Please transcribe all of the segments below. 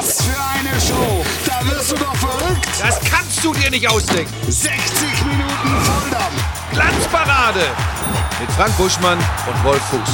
Was für eine Show! Da wirst du doch verrückt! Das kannst du dir nicht ausdenken. 60 Minuten Volldampf! Glanzparade mit Frank Buschmann und Wolf Fuß.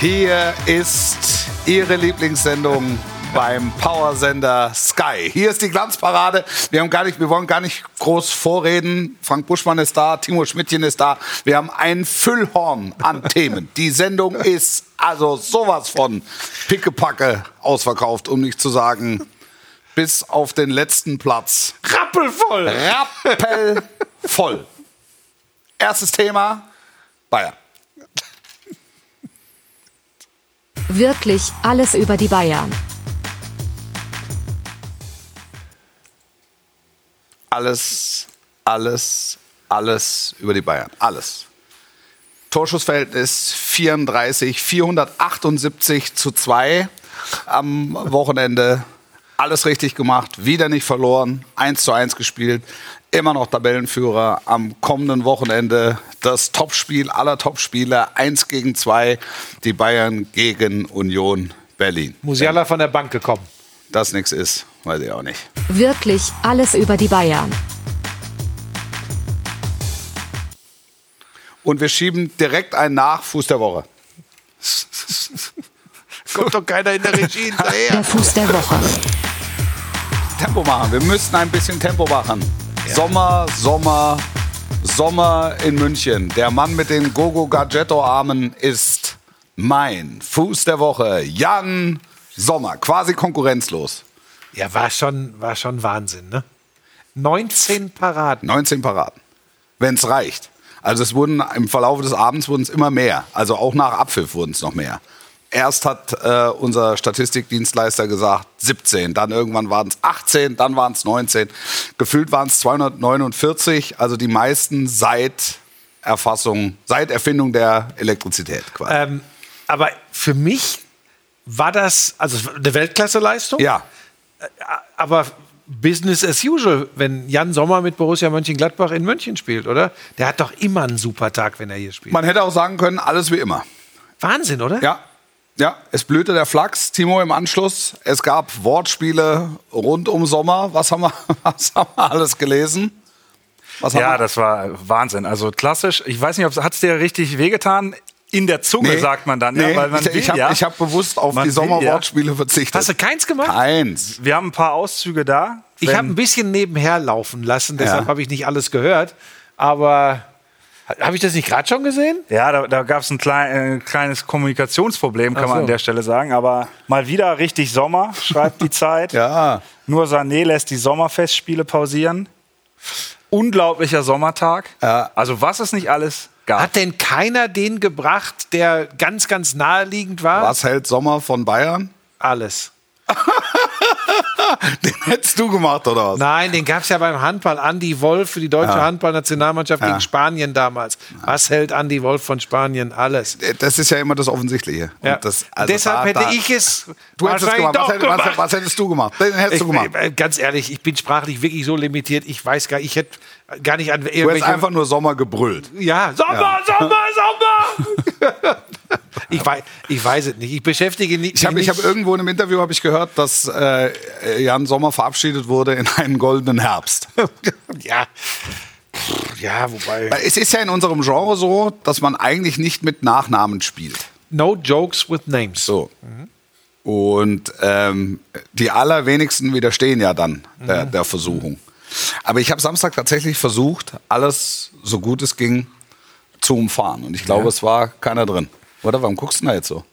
Hier ist Ihre Lieblingssendung beim Powersender Sky. Hier ist die Glanzparade. Wir haben gar nicht, wir wollen gar nicht groß vorreden. Frank Buschmann ist da, Timo Schmidtchen ist da. Wir haben ein Füllhorn an Themen. Die Sendung ist also sowas von pickepacke ausverkauft, um nicht zu sagen bis auf den letzten Platz. Rappelvoll. Rappelvoll. Erstes Thema, Bayern. Wirklich alles über die Bayern. Alles, alles, alles über die Bayern. Alles. Torschussverhältnis 34, 478 zu 2 am Wochenende. Alles richtig gemacht, wieder nicht verloren, 1 zu 1 gespielt, immer noch Tabellenführer. Am kommenden Wochenende das Topspiel aller Topspiele, 1 gegen 2, die Bayern gegen Union Berlin. Musiala von der Bank gekommen. Das nichts ist, weiß ich auch nicht. Wirklich alles über die Bayern. Und wir schieben direkt einen nach, Fuß der Woche. Kommt doch keiner in der Regie hinterher. Der Fuß der Woche. Tempo machen. Wir müssen ein bisschen Tempo machen. Sommer, Sommer, Sommer in München. Der Mann mit den Gogo Gadgetto Armen ist mein Fuß der Woche. Jan Sommer, quasi konkurrenzlos. Ja, war schon, war schon Wahnsinn, ne? 19 Paraden. 19 Paraden. Wenn es reicht. Also es wurden im Verlauf des Abends wurden es immer mehr. Also auch nach Abpfiff wurden es noch mehr. Erst hat äh, unser Statistikdienstleister gesagt 17, dann irgendwann waren es 18, dann waren es 19. Gefühlt waren es 249, also die meisten seit Erfassung, seit Erfindung der Elektrizität quasi. Ähm, aber für mich war das also eine Weltklasse-Leistung. ja, Aber Business as usual, wenn Jan Sommer mit Borussia Mönchengladbach in München spielt, oder? Der hat doch immer einen super Tag, wenn er hier spielt. man hätte auch sagen können, alles wie immer. Wahnsinn, oder? Ja, ja, es blühte der Flachs, Timo im Anschluss. Es gab Wortspiele rund um Sommer. Was haben wir, was haben wir alles gelesen? Was haben Ja, wir? das war Wahnsinn. Also klassisch. Ich weiß nicht, hat es dir richtig wehgetan? In der Zunge Nee. sagt man dann, Nee, ja, weil man ich, ich habe ja. hab bewusst auf die Sommerwortspiele verzichtet. Hast du keins gemacht? Eins. Wir haben ein paar Auszüge da. Ich habe ein bisschen nebenher laufen lassen, deshalb Ja. habe ich nicht alles gehört. Aber habe ich das nicht gerade schon gesehen? Ja, da, da gab es ein klein, äh, kleines Kommunikationsproblem, kann Ach man so. an der Stelle sagen. Aber mal wieder richtig Sommer, schreibt die Zeit. Ja. Nur Sané lässt die Sommerfestspiele pausieren. Unglaublicher Sommertag. Ja. Also was es nicht alles gab. Hat denn keiner den gebracht, der ganz, ganz naheliegend war? Was hält Sommer von Bayern? Alles. Den hättest du gemacht, oder was? Nein, den gab es ja beim Handball. Andy Wolf für die deutsche Ja. Handballnationalmannschaft Ja. gegen Spanien damals. Was hält Andy Wolf von Spanien? Alles. Das ist ja immer das Offensichtliche. Ja. das, also Deshalb da- hätte da- ich es Du hättest es gemacht. Was, hätt- was, gemacht. was hättest du gemacht? Den hättest du gemacht. Ich, äh, ganz ehrlich, ich bin sprachlich wirklich so limitiert. Ich weiß gar, ich hätte gar nicht an Du hättest einfach nur Sommer gebrüllt. ja, Sommer, Sommer, Sommer. ich, weiß, ich weiß es nicht. Ich beschäftige mich Ich habe ich nicht. hab irgendwo in einem Interview habe ich gehört, dass äh, Jan Sommer verabschiedet wurde in einen goldenen Herbst. ja. Ja, wobei. Es ist ja in unserem Genre so, dass man eigentlich nicht mit Nachnamen spielt. No jokes with names. So. Und ähm, die allerwenigsten widerstehen ja dann der, der Versuchung. Aber ich habe Samstag tatsächlich versucht, alles so gut es ging zu umfahren. Und ich glaube, es war keiner drin. Oder warum guckst du denn da jetzt so?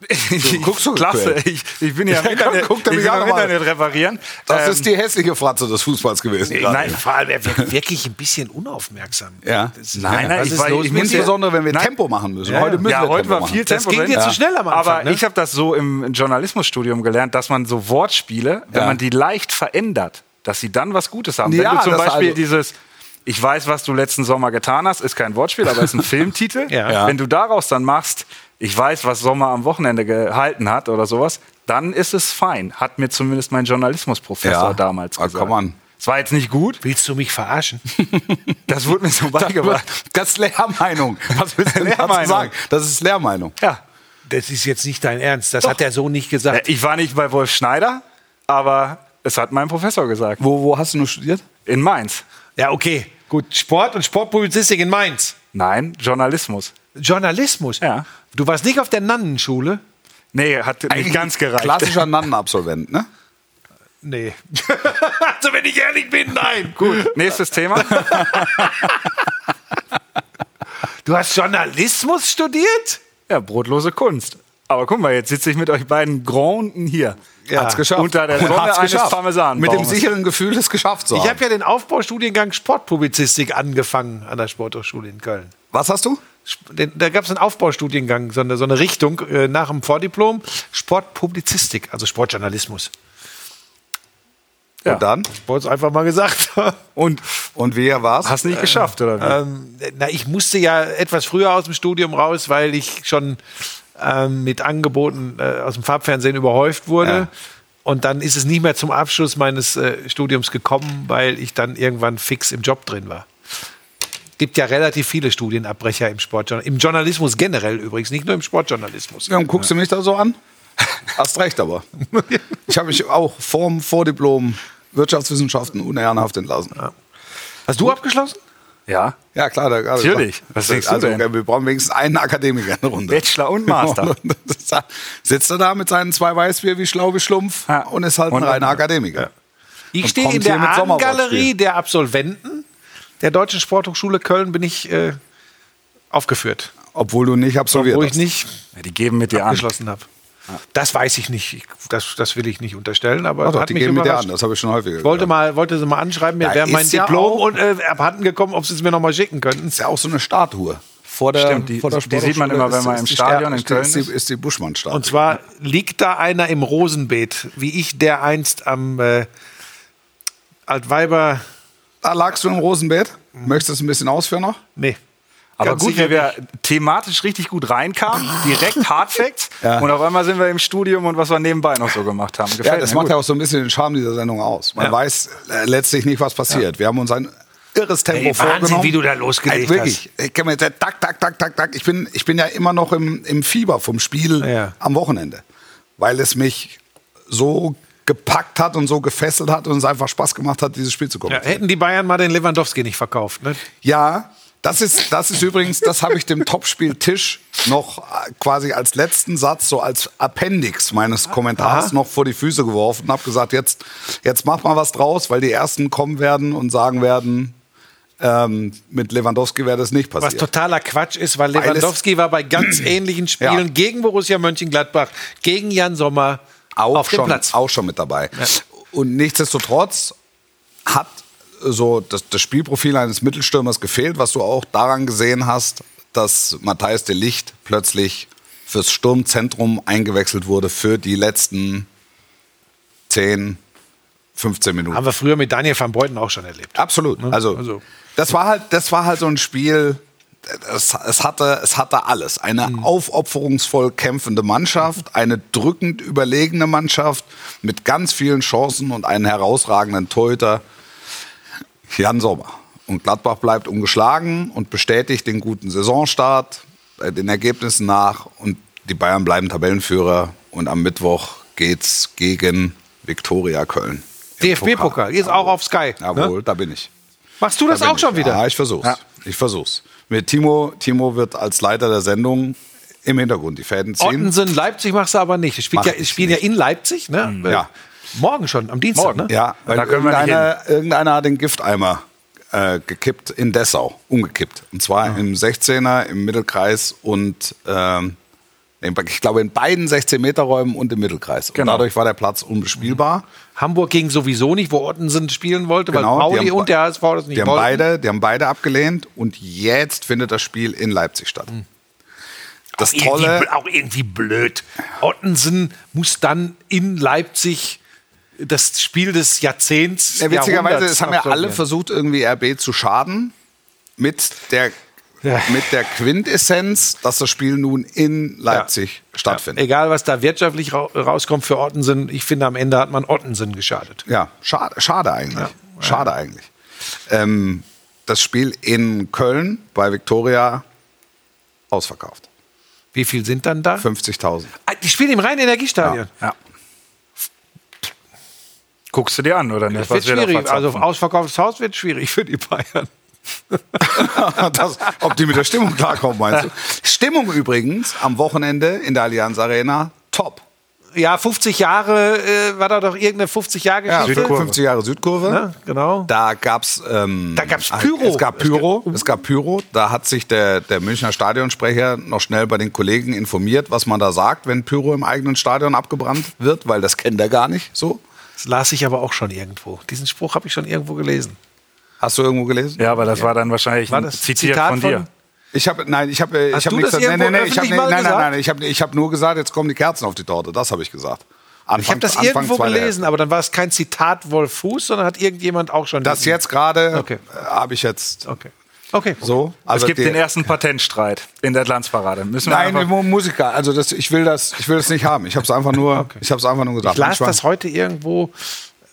Ich, guckst so Klasse. Ich, ich bin ja Ja, komm, Internet, guck dir ich bin am. Internet reparieren. Das Ähm, ist die hässliche Fratze des Fußballs gewesen. gerade. Nein, vor allem, er wirkt wirklich ein bisschen unaufmerksam. Ja. Das ist- Nein, nein, ich ist war- los ich? Insbesondere, wenn wir Nein. Tempo machen müssen. Heute müssen ja, wir heute Tempo war machen. viel Das Tempo ging drin. dir zu schnell am Anfang, Aber ne? ich habe das so im Journalismusstudium gelernt, dass man so Wortspiele, wenn man die leicht verändert, dass sie dann was Gutes haben. Ja, wenn du zum das Beispiel also- dieses ich weiß, was du letzten Sommer getan hast, ist kein Wortspiel, aber ist ein Filmtitel. Ja. Wenn du daraus dann machst, ich weiß, was Sommer am Wochenende gehalten hat oder sowas, dann ist es fein. Hat mir zumindest mein Journalismusprofessor Ja. damals Ah, gesagt. komm an. Es war jetzt nicht gut, Willst du mich verarschen? das wurde mir so beigebracht. Das ist Lehrmeinung. Was willst du denn Lehrmeinung. sagen? Das ist Lehrmeinung. Ja. Das ist jetzt nicht dein Ernst. Das hat er so nicht gesagt. Ich war nicht bei Wolf Schneider, aber es hat mein Professor gesagt. Wo, wo hast du nur studiert? In Mainz. Ja, okay. Gut. Sport und Sportpublizistik in Mainz. Nein, Journalismus. Journalismus. Ja. Du warst nicht auf der Nannenschule? Nee, hat nicht ganz gereicht. Klassischer Nannenabsolvent, ne? Nee. also, wenn ich ehrlich bin, nein. Gut, nächstes Thema. Du hast Journalismus studiert? Ja, brotlose Kunst. Aber guck mal, jetzt sitze ich mit euch beiden Granden hier. Ja. Hat's geschafft. Unter der Und Sonne hat's eines. Parmesanbaumes. Mit dem sicheren Gefühl, es geschafft zu haben. Ich habe ja den Aufbaustudiengang Sportpublizistik angefangen an der Sporthochschule in Köln. Was hast du? Da gab es einen Aufbaustudiengang, so eine, so eine Richtung äh, nach dem Vordiplom Sportpublizistik, also Sportjournalismus. Ja. Und dann? Ich wollte es einfach mal gesagt. Und Und wer war's? hast nicht geschafft, oder wie? ähm, na, ich musste ja etwas früher aus dem Studium raus, weil ich schon ähm, mit Angeboten äh, aus dem Farbfernsehen überhäuft wurde. Ja. Und dann ist es nicht mehr zum Abschluss meines äh, Studiums gekommen, weil ich dann irgendwann fix im Job drin war. Gibt ja relativ viele Studienabbrecher im Sportjournalismus. Im Journalismus generell übrigens, nicht nur im Sportjournalismus. Ja, und guckst du mich da so an? Hast recht aber. Ich habe mich auch vorm Vordiplom Wirtschaftswissenschaften unehrenhaft entlassen. Hast du abgeschlossen? Ja. Ja, klar. Da, also, Natürlich. Was denkst du also, denn? Wir brauchen wenigstens einen Akademiker in der Runde. Bachelor und Master. Sitzt er da mit seinen zwei Weißbier wie Schlau wie Schlumpf Ja. und ist halt ein Und- reiner Akademiker. Ich Und stehe in der. Ahnengalerie der Absolventen der Deutschen Sporthochschule Köln bin ich äh, aufgeführt, Obwohl du nicht absolviert wo ich hast. nicht ja. Die geben mit dir an. abgeschlossen habe. Das weiß ich nicht. Ich, das, das will ich nicht unterstellen, aber Ach doch, hat die mich geben mit dir überrascht. an. Das habe ich schon häufiger Ich wollte, gehört. mal, wollte sie mal anschreiben, mir Ja, wäre mein ist ja Diplom auch- und äh, abhanden gekommen, ob sie es mir noch mal schicken könnten. ist ja auch so eine Statue. Vor der, Stimmt, die- vor der die sieht man immer, wenn man im Stadion Sta- in Köln ist die, ist. ist die Buschmann-Statue. Und zwar liegt da einer im Rosenbeet, wie ich der einst am äh, Altweiber. Da lagst du im Rosenbeet. Möchtest du es ein bisschen ausführen noch? Nee. Aber Ganz gut, wie wir thematisch richtig gut reinkamen, direkt Hard Facts. Ja. Und auf einmal sind wir im Studium und was wir nebenbei noch so gemacht haben. Gefällt Ja, das mir macht gut. ja auch so ein bisschen den Charme dieser Sendung aus. Man Ja. weiß äh, letztlich nicht, was passiert. Wir haben uns ein irres Tempo Ey, Wahnsinn, vorgenommen. wie du da losgelegt Ey, wirklich. Ich kann mir tak, tak, tak, tak, tak. Ich bin, ich bin ja immer noch im, im Fieber vom Spiel Ja. am Wochenende, weil es mich so gepackt hat und so gefesselt hat und es einfach Spaß gemacht hat, dieses Spiel zu Ja, kommentieren. hätten die Bayern mal den Lewandowski nicht verkauft. Ne? Ja, das ist, das ist übrigens, das habe ich dem Topspiel Tisch noch äh, quasi als letzten Satz, so als Appendix meines Kommentars Aha. noch vor die Füße geworfen und habe gesagt, jetzt, jetzt mach mal was draus, weil die Ersten kommen werden und sagen werden, ähm, mit Lewandowski wäre das nicht Was passiert. totaler Quatsch ist, weil Weil Lewandowski war bei ganz ähnlichen Spielen Ja. gegen Borussia Mönchengladbach, gegen Jan Sommer auch auf dem schon, Platz. auch schon mit dabei. Und nichtsdestotrotz hat so das, das Spielprofil eines Mittelstürmers gefehlt, was du auch daran gesehen hast, dass Matthijs de Licht plötzlich fürs Sturmzentrum eingewechselt wurde für die letzten 10, 15 Minuten. Haben wir früher mit Daniel van Beuten auch schon erlebt. Absolut. Also, Also- das war halt, das war halt so ein Spiel. Es, es, hatte, es hatte alles. Eine Mhm. aufopferungsvoll kämpfende Mannschaft, eine drückend überlegene Mannschaft mit ganz vielen Chancen und einen herausragenden Torhüter, Jan Sommer. Und Gladbach bleibt ungeschlagen und bestätigt den guten Saisonstart, äh, den Ergebnissen nach. Und die Bayern bleiben Tabellenführer. Und am Mittwoch geht's gegen Viktoria Köln. Im DFB-Pokal, ist auch auf Sky. Jawohl, Ne? da bin ich. Machst du das Da bin auch schon ich. wieder? Ja, ich versuch's. Ich versuch's. Mit Timo, Timo wird als Leiter der Sendung im Hintergrund die Fäden ziehen. Ottensen, Leipzig machst du aber nicht. Spielt Mach ja, ich spielen ja in Leipzig, ne? Ja. Morgen schon, am Dienstag, Morgen. ne? Ja, weil Da können wir nicht irgendeiner, irgendeiner hat den Gifteimer äh, gekippt in Dessau, umgekippt. Und zwar im 16er, im Mittelkreis und ähm, ich glaube in beiden 16-Meter-Räumen und im Mittelkreis. Und Genau. dadurch war der Platz unbespielbar. Hamburg ging sowieso nicht, wo Ottensen spielen wollte, Genau, weil Pauli haben- und der HSV das nicht Die haben, wollten. beide, die haben beide abgelehnt und jetzt findet das Spiel in Leipzig statt. Das Auch irgendwie, Tolle, bl- auch irgendwie blöd. Ottensen muss dann in Leipzig das Spiel des Jahrzehnts. Ja, witzigerweise, es haben ja alle versucht, irgendwie RB zu schaden. Mit der, Ja. mit der Quintessenz, dass das Spiel nun in Leipzig stattfindet. Egal, was da wirtschaftlich ra rauskommt für Ottensen, ich finde, am Ende hat man Ottensen geschadet. Ja, schade, schade eigentlich. Schade eigentlich. Ähm, das Spiel in Köln bei Viktoria ausverkauft. Wie viel sind dann da? 50.000. Ah, Die spielen im reinen Energiestadion. Ja. Guckst du dir an, oder nicht? Das wird schwierig. Also ausverkauftes Haus wird schwierig für die Bayern. das, ob die mit der Stimmung klarkommen, meinst du? Stimmung übrigens am Wochenende in der Allianz Arena, top. Ja, 50 Jahre, äh, war da doch irgendeine 50 Jahre Ja, Geschichte? 50 Jahre Südkurve. Ne? Genau. Da gab's ähm, Da gab's Pyro. Es gab Pyro. Es gab Pyro. Da hat sich der, der Münchner Stadionsprecher noch schnell bei den Kollegen informiert, was man da sagt, wenn Pyro im eigenen Stadion abgebrannt wird, weil das kennt er gar nicht so. Das las ich aber auch schon irgendwo. Diesen Spruch habe ich schon irgendwo gelesen. Hast du irgendwo gelesen? Ja, aber das war dann wahrscheinlich War ein das Zitiert Zitat von dir. von- Ich habe nein, ich habe ich Hast habe du nichts das nein, nein, irgendwo nein, ich habe nein, nein, nein, ich habe ich habe nur gesagt, jetzt kommen die Kerzen auf die Torte, das habe ich gesagt. Anfang, Ich habe das Anfang irgendwo gelesen, aber dann war es kein Zitat Wolf Fuß, sondern hat irgendjemand auch schon. Das jetzt gerade Okay. äh, habe ich jetzt Okay. Okay. so. es gibt die- den ersten Patentstreit in der Glanzparade. Müssen wir Nein, Musiker. Also das, ich will das, ich will das nicht haben. Ich habe es einfach nur, ich habe es einfach nur gesagt. Ich las das heute irgendwo,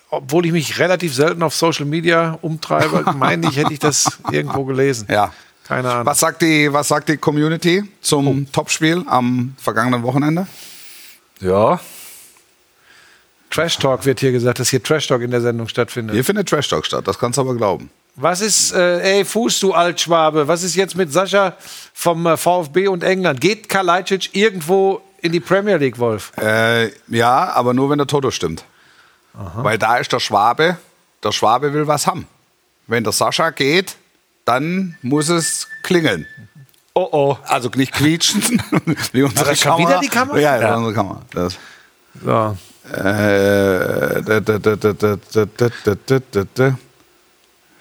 obwohl ich mich relativ selten auf Social Media umtreibe, meine ich, hätte ich das irgendwo gelesen. Ja. Keine Ahnung. Was sagt die, was sagt die Community zum Topspiel am vergangenen Wochenende? ja, Trash Talk wird hier gesagt, dass hier Trash Talk in der Sendung stattfindet. Hier findet Trash Talk statt. Das kannst du aber glauben. Was ist, äh, ey, Fuß, du Altschwabe, was ist jetzt mit Sascha vom äh, VfB und England? Geht Kalajdzic irgendwo in die Premier League, Wolf? Äh, ja, aber nur wenn der Toto stimmt. Weil da ist der Schwabe. Der Schwabe will was haben. Wenn der Sascha geht, dann muss es klingeln. oh oh. Also nicht quietschen, wie unsere schon Kamera. wieder die Kamera? Ja, ja, Ja. unsere Kamera. Das. So. Äh,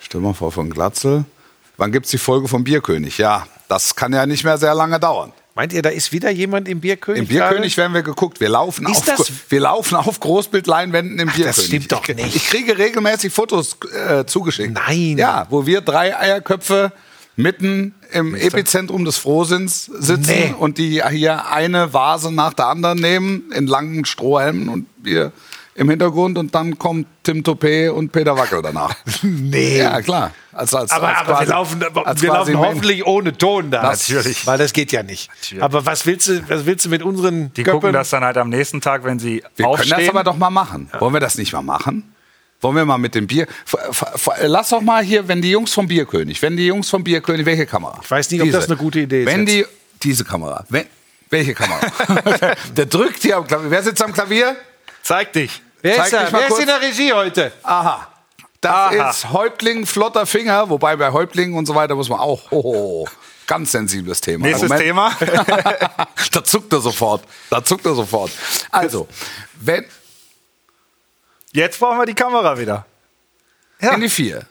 Stell mal vor, von Glatzel. Wann gibt es die Folge vom Bierkönig? Ja, das kann ja nicht mehr sehr lange dauern. Meint ihr, da ist wieder jemand im Bierkönig? Im Bierkönig werden wir geguckt. Wir laufen, Ist auf, das- wir laufen auf Großbildleinwänden im Bierkönig. stimmt doch ich, nicht. Ich kriege regelmäßig Fotos äh, zugeschickt. Nein. Ja, wo wir drei Eierköpfe mitten im Epizentrum des Frohsinns sitzen Nee. und die hier eine Vase nach der anderen nehmen in langen Strohhelmen und wir im Hintergrund und dann kommt Tim Topé und Peter Wackel danach. Nee. ja, klar. Als, als, Aber, als aber quasi- wir laufen, als wir laufen hoffentlich ohne Ton da. Natürlich. Weil das geht ja nicht. Aber was willst du, was willst du mit unseren Die Göppen? gucken das dann halt am nächsten Tag, wenn sie Wir aufstehen. können das aber doch mal machen. Wollen wir das nicht mal machen? Wollen wir mal mit dem Bier. Lass doch mal hier, wenn die Jungs vom Bierkönig, wenn die Jungs vom Bierkönig, welche Kamera? Ich weiß nicht, ob das eine gute Idee ist Wenn jetzt. die, diese Kamera, wenn, welche Kamera? der drückt hier am Klavier. Wer sitzt am Klavier? Zeig dich. Wer ist, da? Wer ist in der Regie heute? Aha. Das Aha. ist Häuptling flotter Finger, wobei bei Häuptlingen und so weiter muss man auch. Oh, ganz sensibles Thema. Nächstes Moment. Thema. da zuckt er sofort. Da zuckt er sofort. Also, wenn, Jetzt brauchen wir die Kamera wieder. in die vier.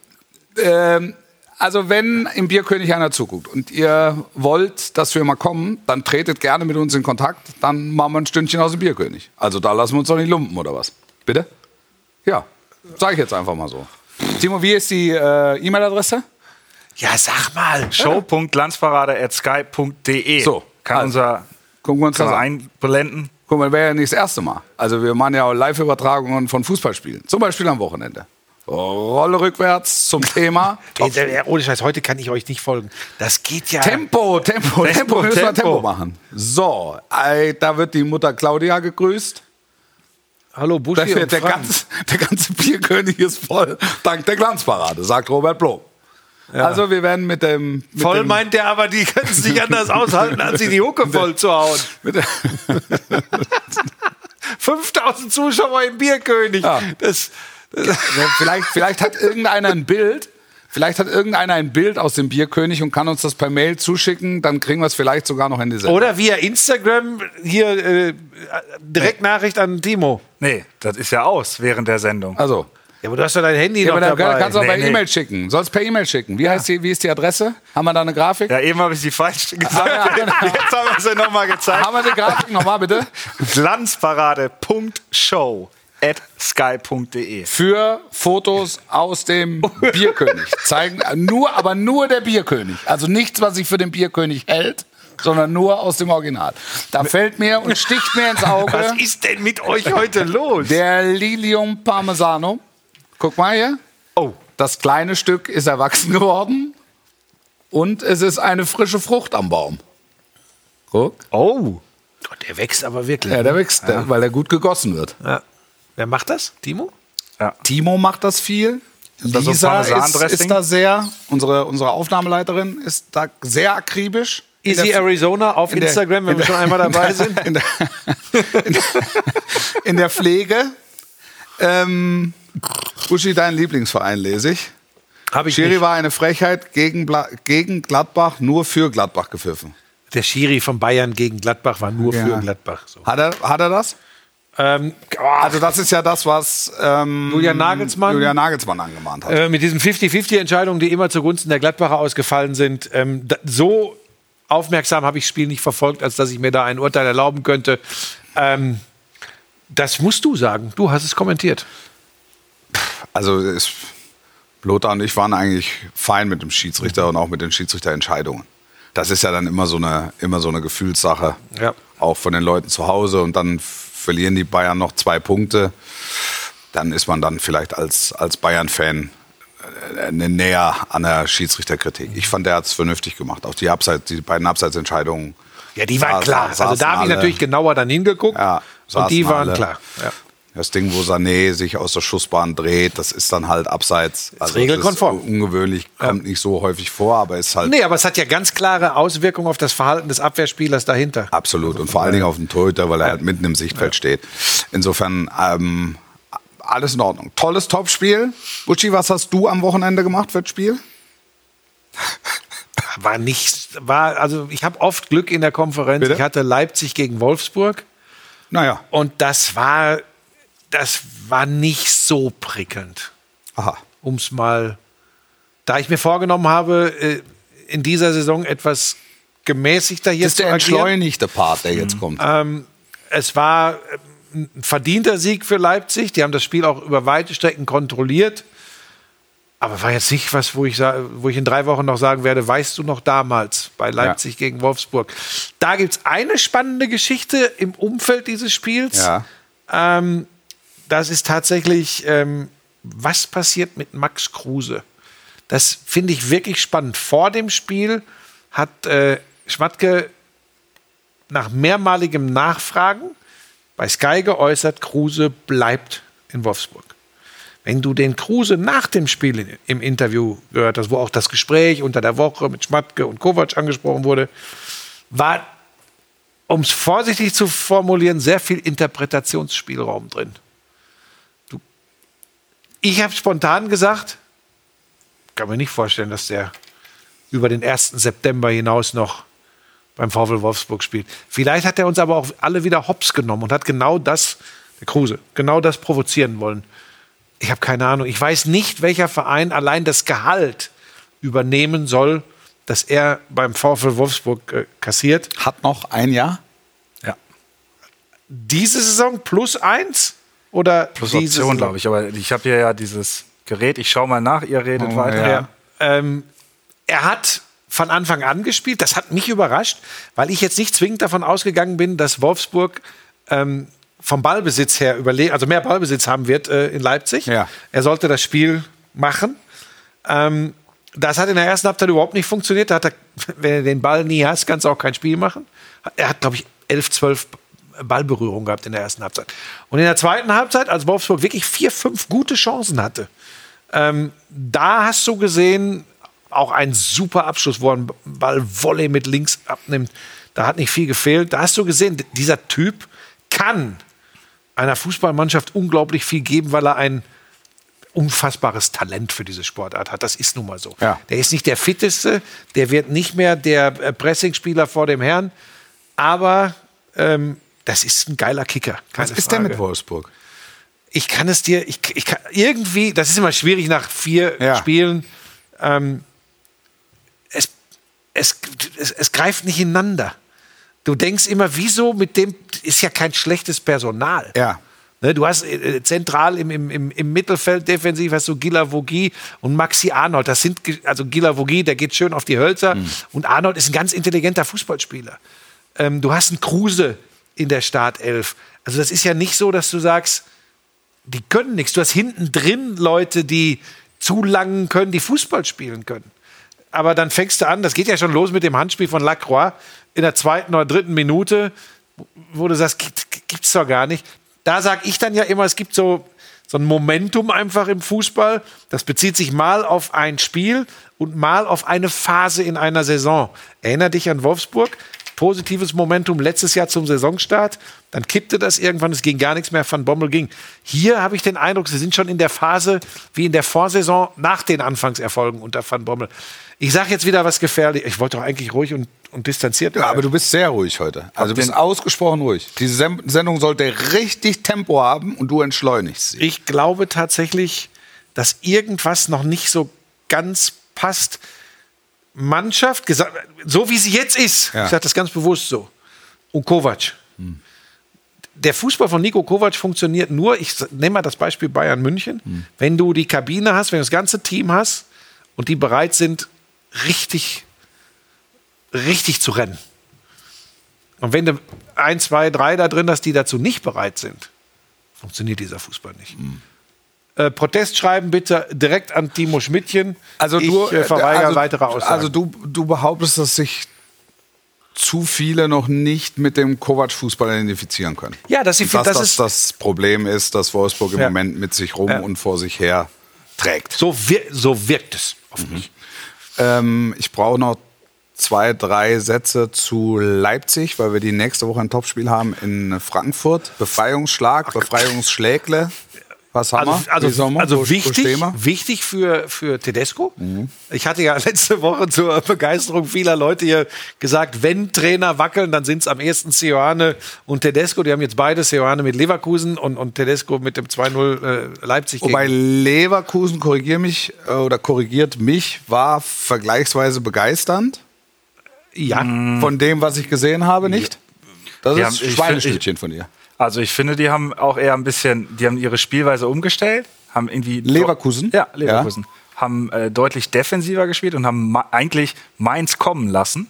Ähm, also wenn im Bierkönig einer zuguckt und ihr wollt, dass wir mal kommen, dann tretet gerne mit uns in Kontakt. Dann machen wir ein Stündchen aus dem Bierkönig. Also da lassen wir uns doch nicht lumpen oder was? Bitte? Ja, sage ich jetzt einfach mal so. Timo, wie ist die äh, E-Mail-Adresse? Ja, sag mal. show.glanzparade.sky.de. So, Kann also. unser Gucken wir uns das einblenden. Guck mal, wäre ja nicht das erste Mal. Also wir machen ja auch Live-Übertragungen von Fußballspielen. Zum Beispiel am Wochenende. Rolle rückwärts zum Thema. Ey, ohne Scheiß, heute kann ich euch nicht folgen. Das geht ja. Tempo, Tempo, Tempo, Tempo, wir müssen mal Tempo. Tempo machen. So, da wird die Mutter Claudia gegrüßt. Hallo, Buschi Der, und der, ganze, der ganze Bierkönig ist voll, dank der Glanzparade, sagt Robert Blom. Also wir werden mit dem... Mit Voll dem, meint der, aber die können es nicht anders aushalten, als sie die Hucke voll zu hauen. mit der, 5000 Zuschauer im Bierkönig. Ja. Das, das, vielleicht, vielleicht hat irgendeiner ein Bild, vielleicht hat irgendeiner ein Bild aus dem Bierkönig und kann uns das per Mail zuschicken, dann kriegen wir es vielleicht sogar noch in die Sendung. oder via Instagram hier äh, Direktnachricht an Timo. Nee, das ist ja aus während der Sendung. Also, Ja, aber du hast doch dein Handy ja, noch aber dann dabei. kannst du auch Nee, per nee. E-Mail schicken. Sollst per E-Mail schicken. Wie, heißt die, wie ist die Adresse? Haben wir da eine Grafik? Ja, eben habe ich sie falsch gesagt. Ah, ja, genau. Jetzt haben wir sie nochmal gezeigt. Haben wir eine Grafik nochmal bitte? Glanzparade.show sky.de. Für Fotos aus dem Bierkönig. Zeigen, nur, aber nur der Bierkönig. Also nichts, was sich für den Bierkönig hält, sondern nur aus dem Original. Da fällt mir und sticht mir ins Auge Was ist denn mit euch heute los? der Lilium Parmesano. Guck mal hier. Oh, Das kleine Stück ist erwachsen geworden und es ist eine frische Frucht am Baum. Guck. Oh. Gott, der wächst aber wirklich. Ja, der wächst, der, weil er gut gegossen wird. Ja. Wer macht das? Timo? Timo macht das viel. Ist das so Lisa ist, ist da sehr, unsere, unsere Aufnahmeleiterin ist da sehr akribisch. Easy der- Arizona auf in der- Instagram, wenn in wir der- schon einmal dabei in der- sind. In der, in der, in der Pflege. Ähm, Uschi, dein Lieblingsverein lese ich. Habe ich Schiri nicht. war eine Frechheit gegen, gegen Gladbach, nur für Gladbach gepfiffen. Der Schiri von Bayern gegen Gladbach war nur Ja. für Gladbach. So. Hat er, hat er das? Ähm, Also das ist ja das, was ähm, Julian Nagelsmann? Julian Nagelsmann angemahnt hat. äh, mit diesen 50-50-Entscheidungen, die immer zugunsten der Gladbacher ausgefallen sind, ähm, da, so aufmerksam habe ich das Spiel nicht verfolgt, als dass ich mir da ein Urteil erlauben könnte. Ähm, das musst du sagen. Du hast es kommentiert. Also es, Lothar und ich waren eigentlich fein mit dem Schiedsrichter und auch mit den Schiedsrichterentscheidungen. Das ist ja dann immer so eine, immer so eine Gefühlssache, Ja. auch von den Leuten zu Hause. Und dann verlieren die Bayern noch zwei Punkte. Dann ist man dann vielleicht als, als Bayern-Fan äh, näher an der Schiedsrichterkritik. Ich fand, der hat es vernünftig gemacht. Auch die, Abseits, die beiden Abseitsentscheidungen. Ja, die waren klar. Also da habe ich natürlich genauer dann hingeguckt. Ja, und die waren alle. klar. Ja. Das Ding, wo Sané sich aus der Schussbahn dreht, das ist dann halt abseits. Also regelkonform. Das ist ungewöhnlich, kommt nicht so häufig vor, aber ist halt Nee, aber es hat ja ganz klare Auswirkungen auf das Verhalten des Abwehrspielers dahinter. absolut. Und vor allen Dingen auf den Torhüter, weil er halt mitten im Sichtfeld steht. Insofern ähm, alles in Ordnung. Tolles Topspiel. Bucci, was hast du am Wochenende gemacht für das Spiel? War nicht, war, also ich habe oft Glück in der Konferenz. Bitte? Ich hatte Leipzig gegen Wolfsburg Naja, und das war, das war nicht so prickelnd, aha. um es mal, da ich mir vorgenommen habe, äh, in dieser Saison etwas gemäßigter hier Das ist zu der agieren. entschleunigte Part, der jetzt kommt. Es war äh, ein verdienter Sieg für Leipzig. Die haben das Spiel auch über weite Strecken kontrolliert. Aber war jetzt nicht was, wo ich, wo ich in drei Wochen noch sagen werde, weißt du noch damals bei Leipzig gegen Wolfsburg. Da gibt es eine spannende Geschichte im Umfeld dieses Spiels. Ja. Ähm, das ist tatsächlich, ähm, was passiert mit Max Kruse? Das finde ich wirklich spannend. Vor dem Spiel hat äh, Schmatke nach mehrmaligem Nachfragen bei Sky geäußert, Kruse bleibt in Wolfsburg. Wenn du den Kruse nach dem Spiel im Interview gehört hast, wo auch das Gespräch unter der Woche mit Schmatke und Kovac angesprochen wurde, war, um es vorsichtig zu formulieren, sehr viel Interpretationsspielraum drin. Ich habe spontan gesagt, kann mir nicht vorstellen, dass der über den 1. September hinaus noch beim VfL Wolfsburg spielt. Vielleicht hat er uns aber auch alle wieder hops genommen und hat genau das, der Kruse, genau das provozieren wollen. Ich habe keine Ahnung. Ich weiß nicht, welcher Verein allein das Gehalt übernehmen soll, das er beim VfL Wolfsburg äh, kassiert. Hat noch ein Jahr? Ja. Diese Saison plus eins? Oder Plus Option, glaube ich. Aber ich habe hier ja dieses Gerät. Ich schaue mal nach, ihr redet Oh, weiter. ja. Ähm, er hat von Anfang an gespielt. Das hat mich überrascht, weil ich jetzt nicht zwingend davon ausgegangen bin, dass Wolfsburg ähm, vom Ballbesitz her überlegen, also mehr Ballbesitz haben wird äh, in Leipzig. Ja. Er sollte das Spiel machen. Ähm, das hat in der ersten Halbzeit überhaupt nicht funktioniert. Da hat er, wenn du den Ball nie hast, kannst du auch kein Spiel machen. Er hat, glaube ich, 11, 12 Ballberührungen gehabt in der ersten Halbzeit. Und in der zweiten Halbzeit, als Wolfsburg wirklich vier, fünf gute Chancen hatte, ähm, da hast du gesehen, auch ein super Abschluss, wo einen Ball Volley mit links abnimmt. Da hat nicht viel gefehlt. Da hast du gesehen, dieser Typ kann einer Fußballmannschaft unglaublich viel geben, weil er ein unfassbares Talent für diese Sportart hat. Das ist nun mal so. Ja. Der ist nicht der fitteste, der wird nicht mehr der äh, Pressingspieler vor dem Herrn, aber ähm, das ist ein geiler Kicker. Was ist denn mit Frage. Wolfsburg? Ich kann es dir, ich, ich kann irgendwie, das ist immer schwierig nach vier Ja. Spielen. Ähm, es, es, es, es greift nicht ineinander. Du denkst immer, wieso mit dem ist ja kein schlechtes Personal. Ja. Ne, du hast äh, zentral im, im, im, Mittelfeld defensiv hast du Gila Vogie und Maxi Arnold. Das sind also Gila Vogie, der geht schön auf die Hölzer und Arnold ist ein ganz intelligenter Fußballspieler. Ähm, du hast einen Kruse in der Startelf. Also das ist ja nicht so, dass du sagst, die können nichts. Du hast hinten drin Leute, die zu langen können, die Fußball spielen können. Aber dann fängst du an, das geht ja schon los mit dem Handspiel von Lacroix. in der zweiten oder dritten Minute, wo du sagst, gibt, gibt's doch gar nicht. Da sage ich dann ja immer, es gibt so, so ein Momentum einfach im Fußball. Das bezieht sich mal auf ein Spiel und mal auf eine Phase in einer Saison. Erinner dich an Wolfsburg? Positives Momentum letztes Jahr zum Saisonstart. Dann kippte das irgendwann, es ging gar nichts mehr, Van Bommel ging. Hier habe ich den Eindruck, sie sind schon in der Phase wie in der Vorsaison nach den Anfangserfolgen unter Van Bommel. Ich sage jetzt wieder was gefährlich. Ich wollte doch eigentlich ruhig und, und distanziert Ja, aber du bist sehr ruhig heute. Also du bist ausgesprochen ruhig. Diese Sendung sollte richtig Tempo haben und du entschleunigst sie. Ich glaube tatsächlich, dass irgendwas noch nicht so ganz passt. Mannschaft, so wie sie jetzt ist, Ja. ich sage das ganz bewusst so, und Kovac. Der Fußball von Nico Kovac funktioniert nur, ich nehme mal das Beispiel Bayern München, wenn du die Kabine hast, wenn du das ganze Team hast und die bereit sind, richtig, richtig zu rennen. Und wenn du ein, zwei, drei da drin hast, die dazu nicht bereit sind, funktioniert dieser Fußball nicht. Äh, Protest schreiben bitte direkt an Timo Schmidtchen. Also ich du äh, verweigere also, weitere Aussagen. Also du, du behauptest, dass sich zu viele noch nicht mit dem Kovac-Fußball identifizieren können. Ja, dass sie- dass das das ist- das Problem ist, dass Wolfsburg im Ja. Moment mit sich rum Ja. und vor sich her trägt. so, wir, so wirkt es auf mich. Ähm, ich brauche noch zwei, drei Sätze zu Leipzig, weil wir die nächste Woche ein Topspiel haben in Frankfurt. Befreiungsschlag, Befreiungsschlägle. Was haben Also, wir? also, wir? also Wo- wo wichtig, wichtig für, für Tedesco. Mhm. Ich hatte ja letzte Woche zur Begeisterung vieler Leute hier gesagt, wenn Trainer wackeln, dann sind es am ersten Seoane und Tedesco. Die haben jetzt beide Seoane mit Leverkusen und, und Tedesco mit dem 2-0 äh, Leipzig Wobei gegen. Leverkusen, korrigier mich, äh, oder korrigiert mich, war vergleichsweise begeisternd Ja, von dem, was ich gesehen habe, nicht? Das Die ist Schweinestückchen von dir. Also ich finde, die haben auch eher ein bisschen, die haben ihre Spielweise umgestellt, haben irgendwie Leverkusen? Ja, Leverkusen. Haben äh, deutlich defensiver gespielt und haben eigentlich Mainz kommen lassen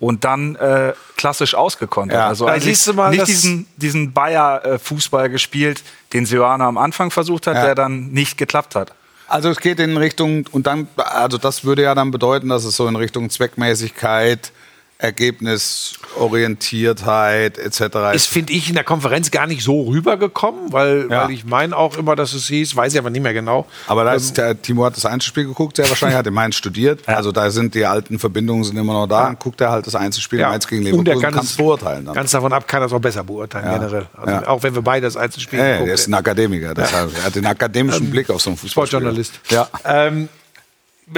und dann äh, klassisch ausgekontert. Ja. Also eigentlich du mal, nicht diesen, diesen Bayer-Fußball gespielt, den Seoane am Anfang versucht hat, Ja. der dann nicht geklappt hat. Also es geht in Richtung, und dann, also das würde ja dann bedeuten, dass es so in Richtung Zweckmäßigkeit, Ergebnisorientiertheit etc. ist, finde ich, in der Konferenz gar nicht so rübergekommen, weil, Ja. weil ich meine auch immer, dass es hieß, weiß ich aber nicht mehr genau. Aber da ist der Timo hat das Einzelspiel geguckt, sehr wahrscheinlich hat in Mainz studiert. Also da sind die alten Verbindungen sind immer noch da. Dann guckt er halt das Einzelspiel Mainz gegen Und er Leverkusen, kann kann es beurteilen. Dann. Ganz davon ab, kann er es auch besser beurteilen, Ja. generell. Also Ja. Auch wenn wir beide das Einzelspiel Ja, ja, geguckt der ist ein Akademiker, deshalb, er hat den akademischen Blick auf so einen Fußball. Sportjournalist. Ja. Ähm,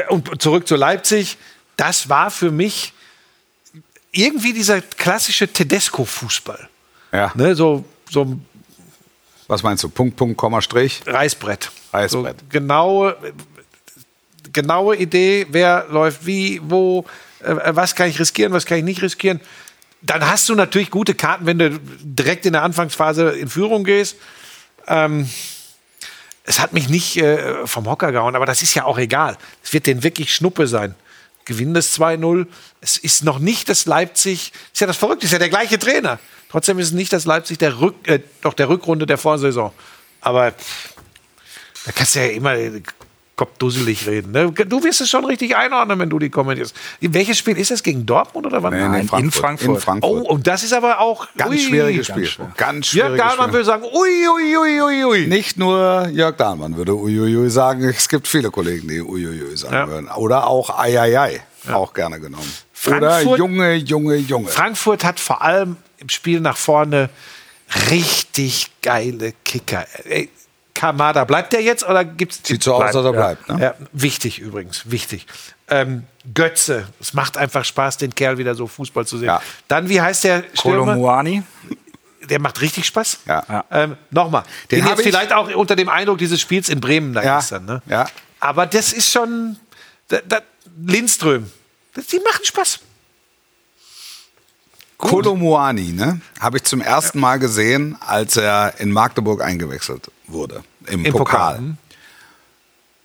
und zurück zu Leipzig. Das war für mich irgendwie dieser klassische Tedesco-Fußball. ja. Ne, so, so Was meinst du? Punkt, Punkt, Komma, Strich? Reißbrett. Reißbrett. So genaue, genaue Idee, wer läuft wie, wo, äh, was kann ich riskieren, was kann ich nicht riskieren. Dann hast du natürlich gute Karten, wenn du direkt in der Anfangsphase in Führung gehst. Ähm, es hat mich nicht äh, vom Hocker gehauen, aber das ist ja auch egal. Es wird denen wirklich Schnuppe sein. Gewinnen das 2-0. Es ist noch nicht das Leipzig, ist ja das Verrückte, ist ja der gleiche Trainer. Trotzdem ist es nicht das Leipzig der, Rück, äh, doch der Rückrunde der Vorsaison. Aber da kannst du ja immer kopfdusselig reden. Ne? Du wirst es schon richtig einordnen, wenn du die kommentierst. Welches Spiel ist das? Gegen Dortmund oder wann? Nee, nee, Nein, in Frankfurt. In Frankfurt. Oh, und das ist aber auch ganz ui. schwieriges Spiel. Ganz Jörg schwieriges Dahlmann Spiel. würde sagen, ui, ui, ui, ui, ui. Nicht nur Jörg Dahlmann würde uiuiui sagen. Es gibt viele Kollegen, die uiuiui sagen Ja. würden. Oder auch Eieiei. Auch gerne genommen. Oder Frankfurt- Junge, Junge, Junge. Frankfurt hat vor allem im Spiel nach vorne richtig geile Kicker. Ey, Kamada, bleibt der jetzt oder gibt's Sieht so aus, Bleibt, dass er ja. bleibt. Ne? Ja, wichtig übrigens, wichtig. Ähm, Götze, es macht einfach Spaß, den Kerl wieder so Fußball zu sehen. Ja. Dann, wie heißt der Stürmer? Kolomuani. Der macht richtig Spaß. Ja. Ja. Ähm, Nochmal, Den den jetzt ich- vielleicht auch unter dem Eindruck dieses Spiels in Bremen da Ja. gestern. Ne? Ja. Aber das ist schon, da, da, Lindström, das, die machen Spaß. Kolomuani, ne? Habe ich zum ersten Mal gesehen, als er in Magdeburg eingewechselt wurde. Im, Im Pokal. Pokal.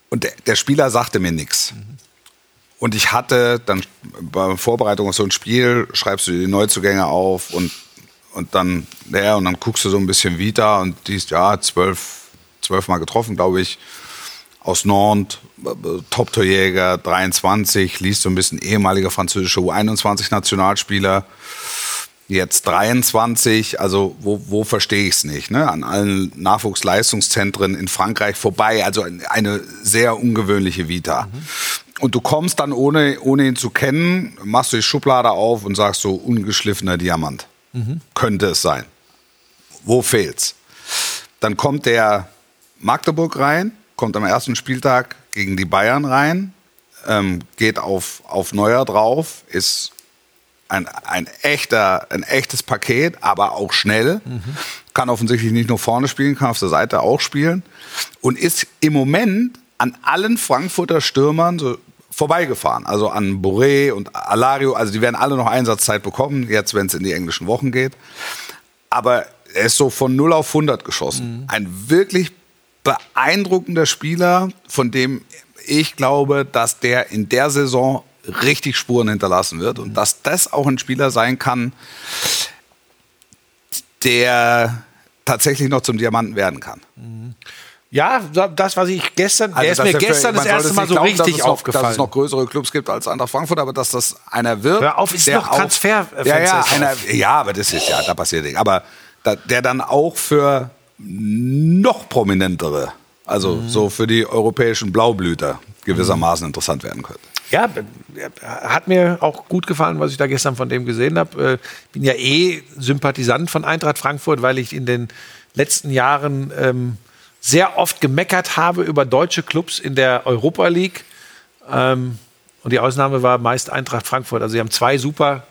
Und der, der Spieler sagte mir nichts. Und ich hatte dann bei Vorbereitung auf so ein Spiel, schreibst du die Neuzugänge auf und, und dann der und dann guckst du so ein bisschen Vita und siehst, ja, zwölf, zwölf Mal getroffen, glaube ich. aus Nantes, äh, Top-Torjäger, 23, liest so ein bisschen ehemaliger französischer U21-Nationalspieler, jetzt 23, also wo, wo verstehe ich es nicht? Ne? An allen Nachwuchsleistungszentren in Frankreich vorbei, also eine sehr ungewöhnliche Vita. Und du kommst dann, ohne, ohne ihn zu kennen, machst du die Schublade auf und sagst so, ungeschliffener Diamant. Könnte es sein. Wo fehlt's? Dann kommt der Magdeburg rein, kommt am ersten Spieltag gegen die Bayern rein, ähm, geht auf, auf Neuer drauf, ist ein, ein, echter, ein echtes Paket, aber auch schnell. Kann offensichtlich nicht nur vorne spielen, kann auf der Seite auch spielen. Und ist im Moment an allen Frankfurter Stürmern so vorbeigefahren. Also an Boré und Alario. Also die werden alle noch Einsatzzeit bekommen, jetzt wenn es in die englischen Wochen geht. Aber er ist so von 0 auf 100 geschossen. Ein wirklich beeindruckender Spieler, von dem ich glaube, dass der in der Saison richtig Spuren hinterlassen wird und dass das auch ein Spieler sein kann, der tatsächlich noch zum Diamanten werden kann. Ja, das, was ich gestern, der ist mir er für- gestern das erste Mal so glauben, richtig dass noch, aufgefallen. Dass es noch größere Clubs gibt als Eintracht Frankfurt, aber dass das einer wird. Hör auf, ist der noch auch- Transferfenster Ja, ja, einer, ja, aber das ist ja, da passiert nichts. Aber da, der dann auch für noch prominentere, also Mhm. so für die europäischen Blaublüter gewissermaßen interessant werden könnte. Ja, hat mir auch gut gefallen, was ich da gestern von dem gesehen habe. Ich bin ja eh Sympathisant von Eintracht Frankfurt, weil ich in den letzten Jahren ähm, sehr oft gemeckert habe über deutsche Clubs in der Europa League. Ähm, und die Ausnahme war meist Eintracht Frankfurt. Also sie haben zwei super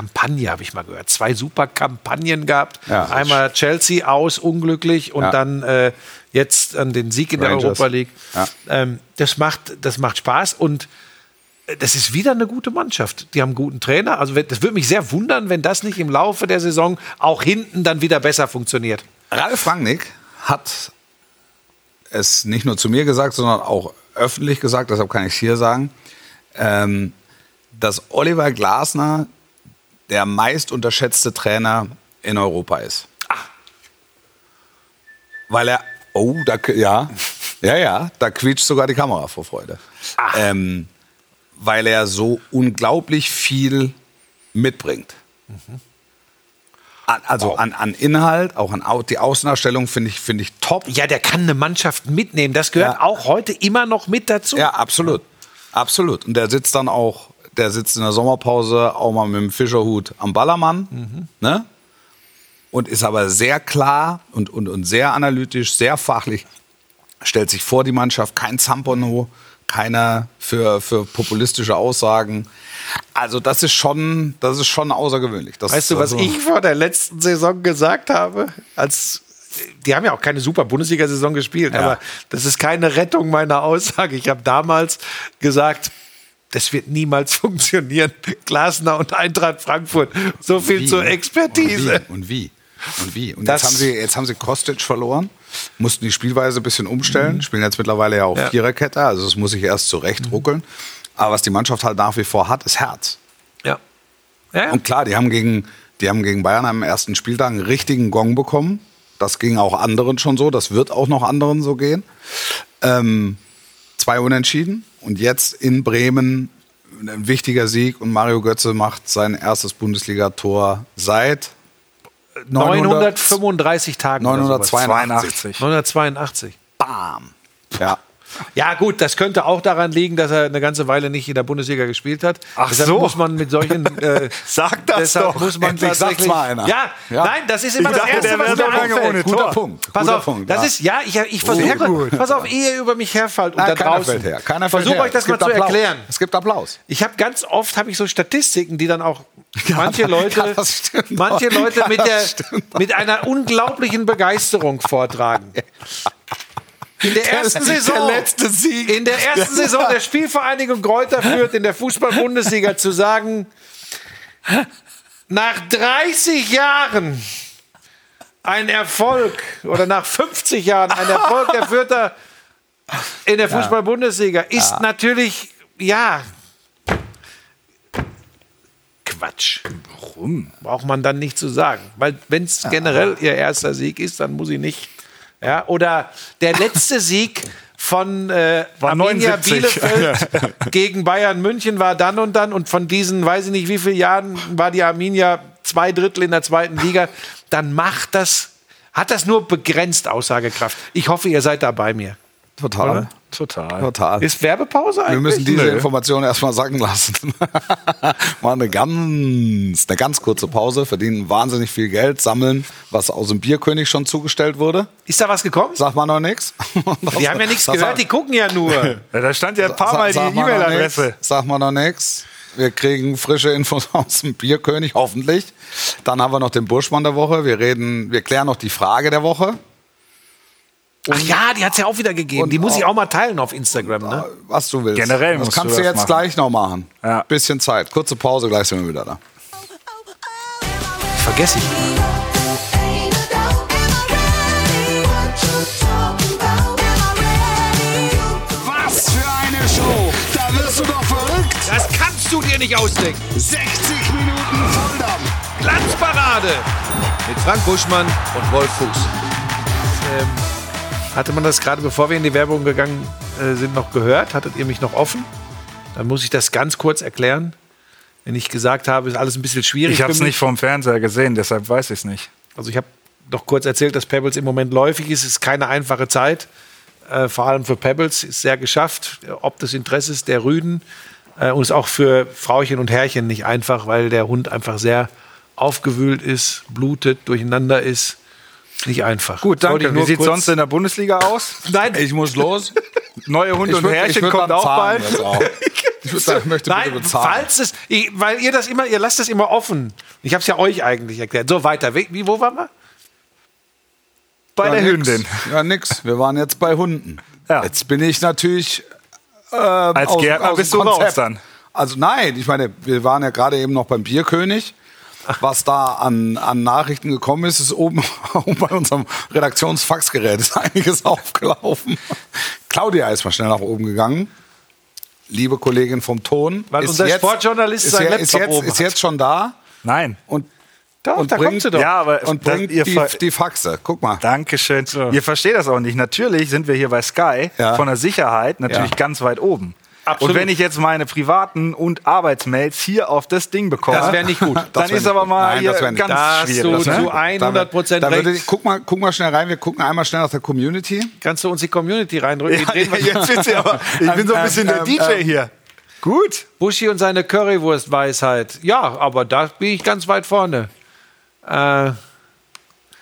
Kampagne, habe ich mal gehört. Zwei super Kampagnen gehabt. Ja, Einmal Chelsea aus, unglücklich, und Ja. dann äh, jetzt an den Sieg in der Rangers. Europa League. Ja. Ähm, das, macht, das macht Spaß und äh, das ist wieder eine gute Mannschaft. Die haben einen guten Trainer. Also das würde mich sehr wundern, wenn das nicht im Laufe der Saison auch hinten dann wieder besser funktioniert. Ralf Rangnick hat es nicht nur zu mir gesagt, sondern auch öffentlich gesagt, deshalb kann ich es hier sagen, ähm, dass Oliver Glasner der meist unterschätzte Trainer in Europa ist. Weil er, oh, da, ja, ja, ja, da quietscht sogar die Kamera vor Freude. Ähm, weil er so unglaublich viel mitbringt. An, also an, an Inhalt, auch an die Außendarstellung finde ich, finde ich top. Ja, der kann eine Mannschaft mitnehmen. Das gehört Ja. auch heute immer noch mit dazu. Ja, absolut. Absolut. Und der sitzt dann auch, der sitzt in der Sommerpause auch mal mit dem Fischerhut am Ballermann. Ne? Und ist aber sehr klar und, und, und sehr analytisch, sehr fachlich. Stellt sich vor die Mannschaft, kein Zampono, keiner für, für populistische Aussagen. Also das ist schon, das ist schon außergewöhnlich. Das, Weißt du, was also, ich vor der letzten Saison gesagt habe? Als die haben ja auch keine super Bundesliga-Saison gespielt, Ja. aber das ist keine Rettung meiner Aussage. Ich habe damals gesagt, das wird niemals funktionieren. Glasner und Eintracht Frankfurt. So viel Wie, zur? Expertise. Und wie? Und wie? Und wie? Und Das- jetzt haben sie, jetzt haben sie Kostic verloren, mussten die Spielweise ein bisschen umstellen, spielen jetzt mittlerweile ja auch Mhm. Ja. Viererkette, also das muss ich erst zurecht ruckeln. Aber was die Mannschaft halt nach wie vor hat, ist Herz. Ja. ja. Und klar, die haben gegen, die haben gegen Bayern am ersten Spieltag einen richtigen Gong bekommen. Das ging auch anderen schon so, das wird auch noch anderen so gehen. Ähm, zwei Unentschieden und jetzt in Bremen ein wichtiger Sieg und Mario Götze macht sein erstes Bundesligator seit 935 Tagen. oder sowas. 982. 982. Bam. Ja. Ja, gut, das könnte auch daran liegen, dass er eine ganze Weile nicht in der Bundesliga gespielt hat. Ach deshalb so. muss man mit solchen. Äh, Sag das deshalb doch. muss man Endlich tatsächlich. mal einer. Ja, Ja. nein, das ist immer Ich das dachte, Erste, der was mir einfällt. ohne Guter Tor. Punkt. Pass Guter auf, Punkt. das ja. ist, ja, ich, ich versuche, gut. pass auf, ehe ihr über mich herfällt und Nein, da keiner draußen. fällt her. Keiner fällt Versuche her. euch das mal gibt zu Applaus. erklären. Es gibt Applaus. Ich habe ganz oft habe ich so Statistiken, die dann auch manche Leute, manche. Leute mit, der, mit einer unglaublichen Begeisterung vortragen. In der ersten der Saison, letzte Sieg. in der ersten Saison der Spielvereinigung Greuther führt in der Fußball-Bundesliga zu sagen, nach 30 Jahren ein Erfolg oder nach 50 Jahren ein Erfolg der Fürther in der Fußball-Bundesliga ist natürlich, ja, Quatsch. Warum? Braucht man dann nicht zu sagen. Weil wenn es generell ihr erster Sieg ist, dann muss ich nicht. Ja, oder der letzte Sieg von äh, War Arminia 79. Bielefeld gegen Bayern München war dann und dann und von diesen, weiß ich nicht wie viele Jahren, war die Arminia zwei Drittel in der zweiten Liga, dann macht das, hat das nur begrenzt Aussagekraft. Ich hoffe, ihr seid da bei mir. Total. Total. Total. Ist Werbepause eigentlich? Wir müssen diese Nö. Information erstmal sacken lassen. Mal eine ganz, eine ganz kurze Pause, verdienen wahnsinnig viel Geld, sammeln, was aus dem Bierkönig schon zugestellt wurde. Ist da was gekommen? Sagt man noch nichts? Die haben ja nichts gehört, die gucken ja nur. Ja, da stand ja ein paar Mal die sag mal noch E-Mail-Adresse. Sag mal noch nichts. Wir kriegen frische Infos aus dem Bierkönig, hoffentlich. Dann haben wir noch den Burschmann der Woche. Wir reden, wir klären noch die Frage der Woche. Ach ja, die hat es ja auch wieder gegeben. und Die muss ich auch- mal teilen auf Instagram. Ne? Was du willst. Generell das musst kannst du du das jetzt machen. gleich noch machen. Ja. Bisschen Zeit. Kurze Pause, gleich sind wir wieder da. Vergesse ich. Was für eine Show. Da wirst du doch verrückt. Das kannst du dir nicht ausdenken. 60 Minuten Volldampf. Glanzparade mit Frank Buschmann und Wolf Fuchs. Ähm, hatte man das gerade, bevor wir in die Werbung gegangen äh, sind, noch gehört? Hattet ihr mich noch offen? Dann muss ich das ganz kurz erklären. Wenn ich gesagt habe, ist alles ein bisschen schwierig. Ich habe es nicht vom Fernseher gesehen, deshalb weiß ich es nicht. Also ich habe noch kurz erzählt, dass Pebbles im Moment läufig ist. Es ist keine einfache Zeit. Äh, vor allem für Pebbles ist sehr geschafft, ob des Interesses der Rüden. Äh, und ist auch für Frauchen und Herrchen nicht einfach, weil der Hund einfach sehr aufgewühlt ist, blutet, durcheinander ist. Nicht einfach. Gut, danke. Wie sieht sonst in der Bundesliga aus? Nein, Ich muss los. Neue Hund und Herrchen würd kommt auch zahlen bald. auch. Ich, würd sagen, ich möchte bitte Nein, bezahlen. falls es, ich, weil ihr das immer, ihr lasst das immer offen. Ich habe es ja euch eigentlich erklärt. So weiter. Wie, wie wo waren wir? Bei ja, der nix. Hündin. Ja, nix. Wir waren jetzt bei Hunden. Ja. Jetzt bin ich natürlich. Äh, Als aus- Gärtner aus bist du raus Konzept. dann. Also nein, ich meine, wir waren ja gerade eben noch beim Bierkönig. Was da an, an Nachrichten gekommen ist, ist oben, oben bei unserem Redaktionsfaxgerät ist einiges aufgelaufen. Claudia ist mal schnell nach oben gegangen. Liebe Kollegin vom Ton. Weil ist unser Sportjournalist ist, seinen je- ist, Laptop jetzt, oben ist jetzt schon da Nein. und, Doch, und da kommt bringt, sie doch. Ja, aber und bringt ihr die, die Faxe. Guck mal. Dankeschön. Ihr versteht das auch nicht. Natürlich sind wir hier bei Sky Ja. von der Sicherheit natürlich Ja. ganz weit oben. Absolut. Und wenn ich jetzt meine privaten und Arbeitsmails hier auf das Ding bekomme, Das wäre nicht gut. Das dann ist aber mal Nein, hier das ganz gut. Da hast schwierig. du ne? zu 100 Prozent recht. guck, mal, guck mal schnell rein. Wir gucken einmal schnell nach der Community. Kannst du uns die Community reindrücken? Ja, jetzt wird's ja aber, ich bin so ein bisschen der Ähm, DJ ähm, hier. Gut. Buschi und seine Currywurst-Weisheit. Ja, aber da bin ich ganz weit vorne. Äh,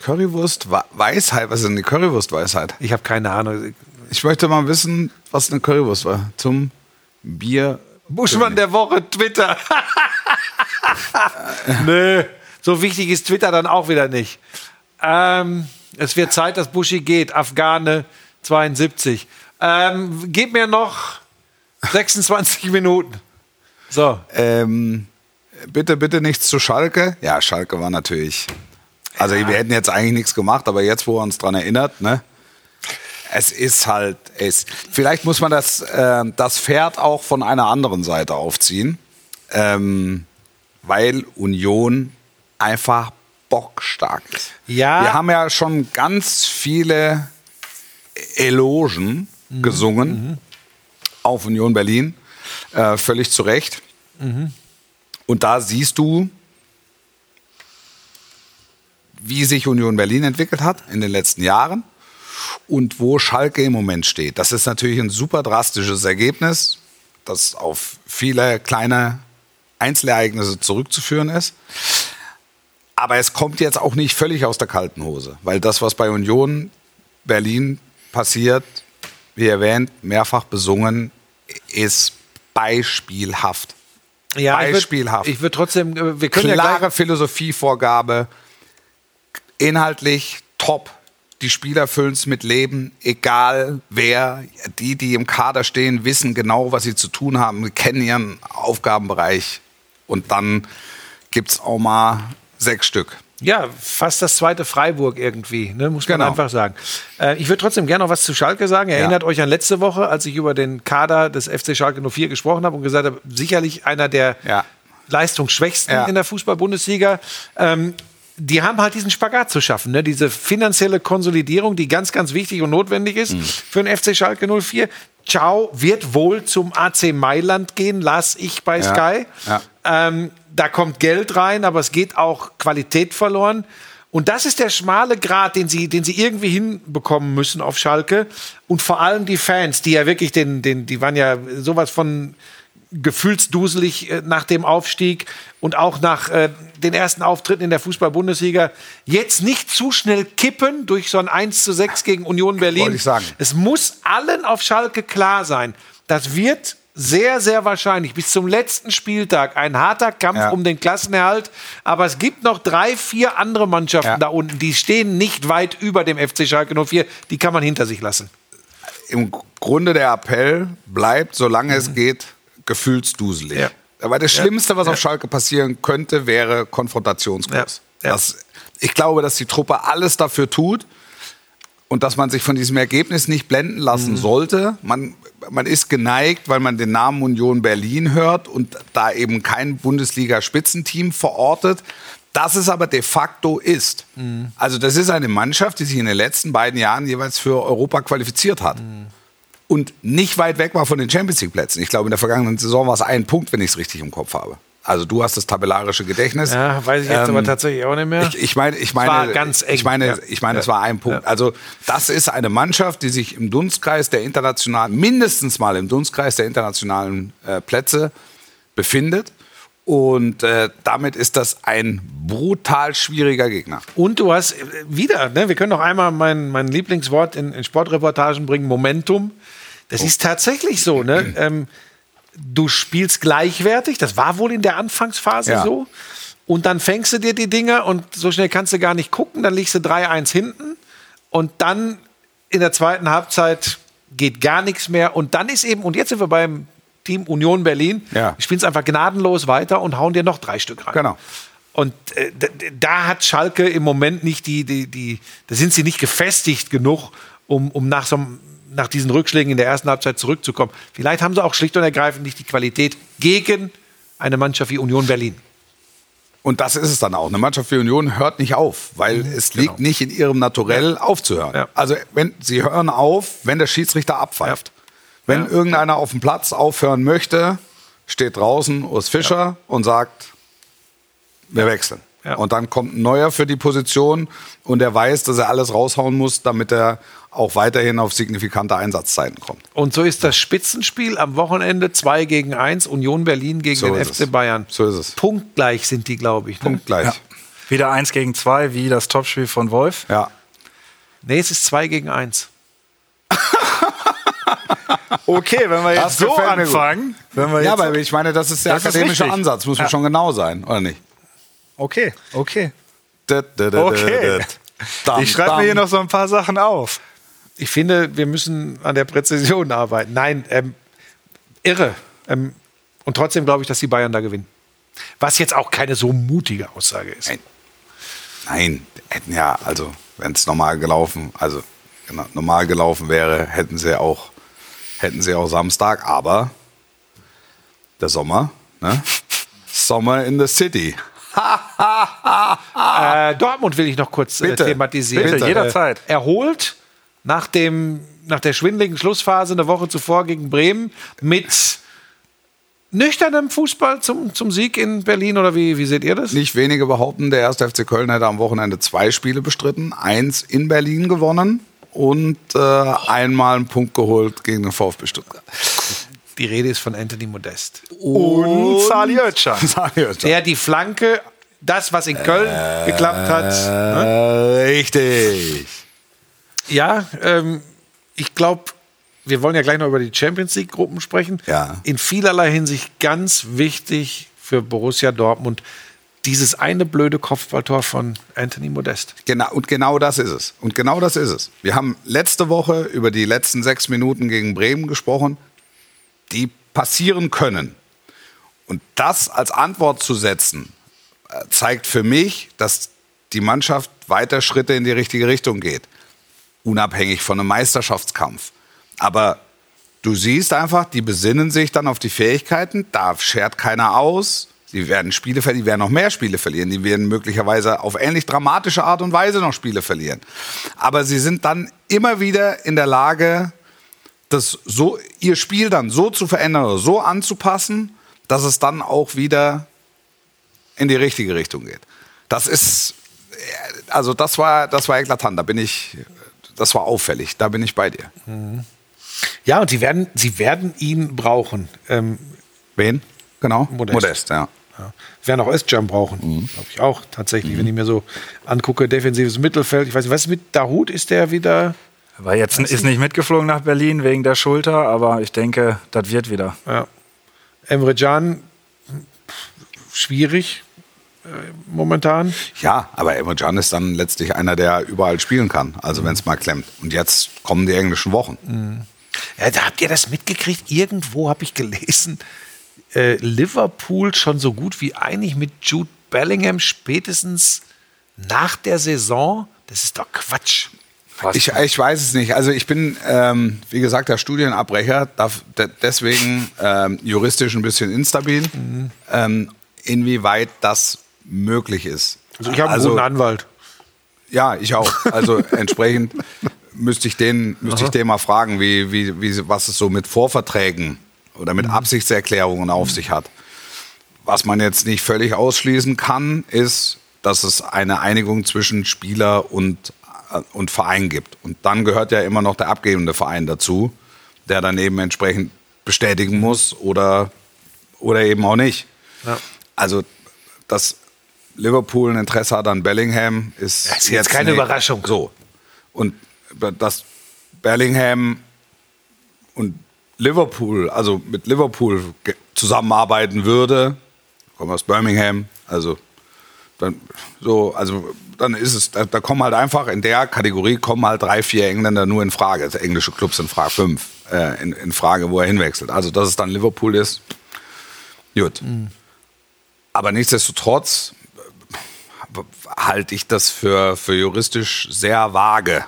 Currywurst Wa- Weisheit. Was ist denn die Currywurst Weisheit? ich habe keine Ahnung. Ich möchte mal wissen, was eine Currywurst war. Zum Bier. Buschmann der Woche, Twitter. Nö, so wichtig ist Twitter dann auch wieder nicht. Ähm, es wird Zeit, dass Buschi geht. Afghane 72. Ähm, gib mir noch 26 Minuten. So, Ähm, bitte, bitte nichts zu Schalke. Ja, Schalke war natürlich. Also wir hätten jetzt eigentlich nichts gemacht, aber jetzt, wo er uns dran erinnert, ne? Es ist halt, es. Vielleicht muss man das, äh, das Pferd auch von einer anderen Seite aufziehen, ähm, weil Union einfach bockstark ist. Ja. Wir haben ja schon ganz viele Elogen gesungen auf Union Berlin, äh, völlig zu Recht. Und da siehst du, wie sich Union Berlin entwickelt hat in den letzten Jahren und wo Schalke im Moment steht. Das ist natürlich ein super drastisches Ergebnis, das auf viele kleine Einzelereignisse zurückzuführen ist. Aber es kommt jetzt auch nicht völlig aus der kalten Hose, weil das, was bei Union Berlin passiert, wie erwähnt, mehrfach besungen, ist beispielhaft. ja, Beispielhaft. würd- Ich würde trotzdem, äh, wir können ja Klare gleich, Philosophievorgabe, inhaltlich top. Die Spieler füllen es mit Leben, egal wer. Die, die im Kader stehen, wissen genau, was sie zu tun haben, kennen ihren Aufgabenbereich. Und dann gibt es auch mal sechs Stück. Ja, fast das zweite Freiburg irgendwie, ne, muss man Genau. einfach sagen. Äh, ich würde trotzdem gerne noch was zu Schalke sagen. Erinnert euch an letzte Woche, als ich über den Kader des FC Schalke 04 gesprochen habe und gesagt habe, sicherlich einer der Ja. leistungsschwächsten Ja. in der Fußball-Bundesliga. Ähm, die haben halt diesen Spagat zu schaffen, ne? diese finanzielle Konsolidierung, die ganz, ganz wichtig und notwendig ist für den FC Schalke 04. Ciao wird wohl zum AC Mailand gehen, las ich bei Ja, Sky. ja. Ähm, da kommt Geld rein, aber es geht auch Qualität verloren. Und das ist der schmale Grat, den sie, den sie irgendwie hinbekommen müssen auf Schalke. Und vor allem die Fans, die ja wirklich den, den, die waren ja sowas von gefühlsduselig äh, nach dem Aufstieg und auch nach äh, den ersten Auftritten in der Fußball-Bundesliga jetzt nicht zu schnell kippen durch so ein 1 zu 6 gegen Union Berlin. Wollte ich sagen. Es muss allen auf Schalke klar sein, das wird sehr, sehr wahrscheinlich bis zum letzten Spieltag ein harter Kampf Ja. um den Klassenerhalt. Aber es gibt noch drei, vier andere Mannschaften Ja. da unten, die stehen nicht weit über dem FC Schalke 04. Die kann man hinter sich lassen. Im Grunde der Appell bleibt, solange es geht, gefühlsduselig. Ja. Aber das Schlimmste, was auf Schalke passieren könnte, wäre Konfrontationskurs. Ja. Ja. Das, ich glaube, dass die Truppe alles dafür tut und dass man sich von diesem Ergebnis nicht blenden Mhm. lassen sollte. Man, man ist geneigt, weil man den Namen Union Berlin hört und da eben kein Bundesliga-Spitzenteam verortet. Das es aber de facto ist. Mhm. Also das ist eine Mannschaft, die sich in den letzten beiden Jahren jeweils für Europa qualifiziert hat. Mhm. Und nicht weit weg war von den Champions League Plätzen. Ich glaube, in der vergangenen Saison war es ein Punkt, wenn ich es richtig im Kopf habe. Also du hast das tabellarische Gedächtnis. Ja, weiß ich jetzt Ähm, aber tatsächlich auch nicht mehr. Ich, ich meine, ich meine, war ganz eng, ich meine, ja. ich meine, es war ein Punkt. Ja. Also das ist eine Mannschaft, die sich im Dunstkreis der internationalen, mindestens mal im Dunstkreis der internationalen äh, Plätze befindet. Und äh, damit ist das ein brutal schwieriger Gegner. Und du hast äh, wieder, ne, wir können noch einmal mein, mein Lieblingswort in, in Sportreportagen bringen, Momentum. Das ist tatsächlich so. Ne? Ähm, du spielst gleichwertig, das war wohl in der Anfangsphase Ja. so. Und dann fängst du dir die Dinger und so schnell kannst du gar nicht gucken, dann liegst du 3-1 hinten und dann in der zweiten Halbzeit geht gar nichts mehr. Und dann ist eben, und jetzt sind wir beim Team Union Berlin, Ja. spielen es einfach gnadenlos weiter und hauen dir noch drei Stück rein. Genau. Und äh, da, da hat Schalke im Moment nicht die, die, die, da sind sie nicht gefestigt genug, um, um nach, so, einem- nach diesen Rückschlägen in der ersten Halbzeit zurückzukommen. Vielleicht haben sie auch schlicht und ergreifend nicht die Qualität gegen eine Mannschaft wie Union Berlin. Und das ist es dann auch. Eine Mannschaft wie Union hört nicht auf, weil es liegt nicht in ihrem Naturell aufzuhören. Ja. Also wenn sie hören auf, wenn der Schiedsrichter abpfeift. Wenn Ja. irgendeiner auf dem Platz aufhören möchte, steht draußen Urs Fischer und sagt, wir wechseln. Ja. Und dann kommt ein neuer für die Position und er weiß, dass er alles raushauen muss, damit er auch weiterhin auf signifikante Einsatzzeiten kommt. Und so ist das Spitzenspiel am Wochenende 2 gegen 1, Union Berlin gegen So den ist FC es. Bayern. So ist es. Punktgleich sind die, glaube ich. Ne? Punkt gleich. Ja. Wieder eins gegen zwei, wie das Topspiel von Wolf. Ja. Nee, es ist 2 gegen 1. Okay, wenn wir Das jetzt so mir gut. anfangen. Wenn wir Ja, aber ich meine, das ist der Das ist akademische richtig. Ansatz. Muss man Ja. schon genau sein, oder nicht? Okay, okay. Okay. Ich schreibe mir hier noch so ein paar Sachen auf. Ich finde, wir müssen an der Präzision arbeiten. Nein, ähm, irre. Ähm, und trotzdem glaube ich, dass die Bayern da gewinnen. Was jetzt auch keine so mutige Aussage ist. Nein. Nein, hätten ja, also, wenn es normal gelaufen, also genau, normal gelaufen wäre, hätten sie auch, hätten sie auch Samstag, aber der Sommer, ne? Summer in the City. Äh, Dortmund will ich noch kurz äh, Bitte. thematisieren. Bitte, jederzeit. Äh, erholt nach, dem, nach der schwindeligen Schlussphase eine Woche zuvor gegen Bremen mit nüchternem Fußball zum, zum Sieg in Berlin oder wie, wie seht ihr das? Nicht wenige behaupten, der erste FC Köln hätte am Wochenende zwei Spiele bestritten, eins in Berlin gewonnen und äh, einmal einen Punkt geholt gegen den VfB Stuttgart. Die Rede ist von Anthony Modest. Und Sali Özcan. Der die Flanke, das, was in Köln geklappt hat. Ne? Äh, richtig. Ja, ähm, ich glaube, wir wollen ja gleich noch über die Champions League-Gruppen sprechen. Ja. In vielerlei Hinsicht ganz wichtig für Borussia Dortmund dieses eine blöde Kopfballtor von Anthony Modest. Genau, und genau das ist es. Und genau das ist es. Wir haben letzte Woche über die letzten sechs Minuten gegen Bremen gesprochen, die passieren können. Und das als Antwort zu setzen, äh, zeigt für mich, dass die Mannschaft weiter Schritte in die richtige Richtung geht. Unabhängig von einem Meisterschaftskampf. Aber du siehst einfach, die besinnen sich dann auf die Fähigkeiten, da schert keiner aus. Sie werden Spiele verlieren, die werden noch mehr Spiele verlieren, die werden möglicherweise auf ähnlich dramatische Art und Weise noch Spiele verlieren. Aber sie sind dann immer wieder in der Lage, das so, ihr Spiel dann so zu verändern oder so anzupassen, dass es dann auch wieder in die richtige Richtung geht. Das ist, äh, also das war, das war eklatant. Da bin ich, das war auffällig. Da bin ich bei dir. Ja, und sie werden, sie werden ihn brauchen. Ähm, Wen? Genau. Modest. Modest, ja. ja. Werden auch Özcan brauchen, Mhm. glaube ich auch tatsächlich, wenn ich mir so angucke, defensives Mittelfeld. Ich weiß nicht, was mit Dahut? Ist der wieder? War jetzt ist nicht mitgeflogen nach Berlin wegen der Schulter, aber ich denke, das wird wieder. Ja. Emre Can, schwierig äh, momentan. Ja, aber Emre ist dann letztlich einer, der überall spielen kann, also wenn es mal klemmt. Und jetzt kommen die englischen Wochen. Ja, da habt ihr das mitgekriegt? Irgendwo habe ich gelesen, äh, Liverpool schon so gut wie einig mit Jude Bellingham spätestens nach der Saison. Das ist doch Quatsch. Ich, ich weiß es nicht. Also ich bin, ähm, wie gesagt, der Studienabbrecher, darf, de deswegen ähm, juristisch ein bisschen instabil, ähm, inwieweit das möglich ist. Also ich habe einen guten Anwalt. Ja, ich auch. Also entsprechend müsste ich den, müsste ich den mal fragen, wie, wie, wie, was es so mit Vorverträgen oder mit Absichtserklärungen auf sich hat. Was man jetzt nicht völlig ausschließen kann, ist, dass es eine Einigung zwischen Spieler und, und Verein gibt. Und dann gehört ja immer noch der abgebende Verein dazu, der dann eben entsprechend bestätigen muss oder, oder eben auch nicht. Also, dass Liverpool ein Interesse hat an Bellingham, ist, Das ist jetzt keine Überraschung. So. Und dass Bellingham und Liverpool, also mit Liverpool zusammenarbeiten würde, kommen aus Birmingham, also dann, so, also dann ist es, da, da kommen halt einfach in der Kategorie kommen halt drei, vier Engländer nur in Frage. Also englische Clubs in Frage, fünf äh, in, in Frage, wo er hinwechselt. Also dass es dann Liverpool ist, gut. Aber nichtsdestotrotz äh, halte ich das für, für juristisch sehr vage,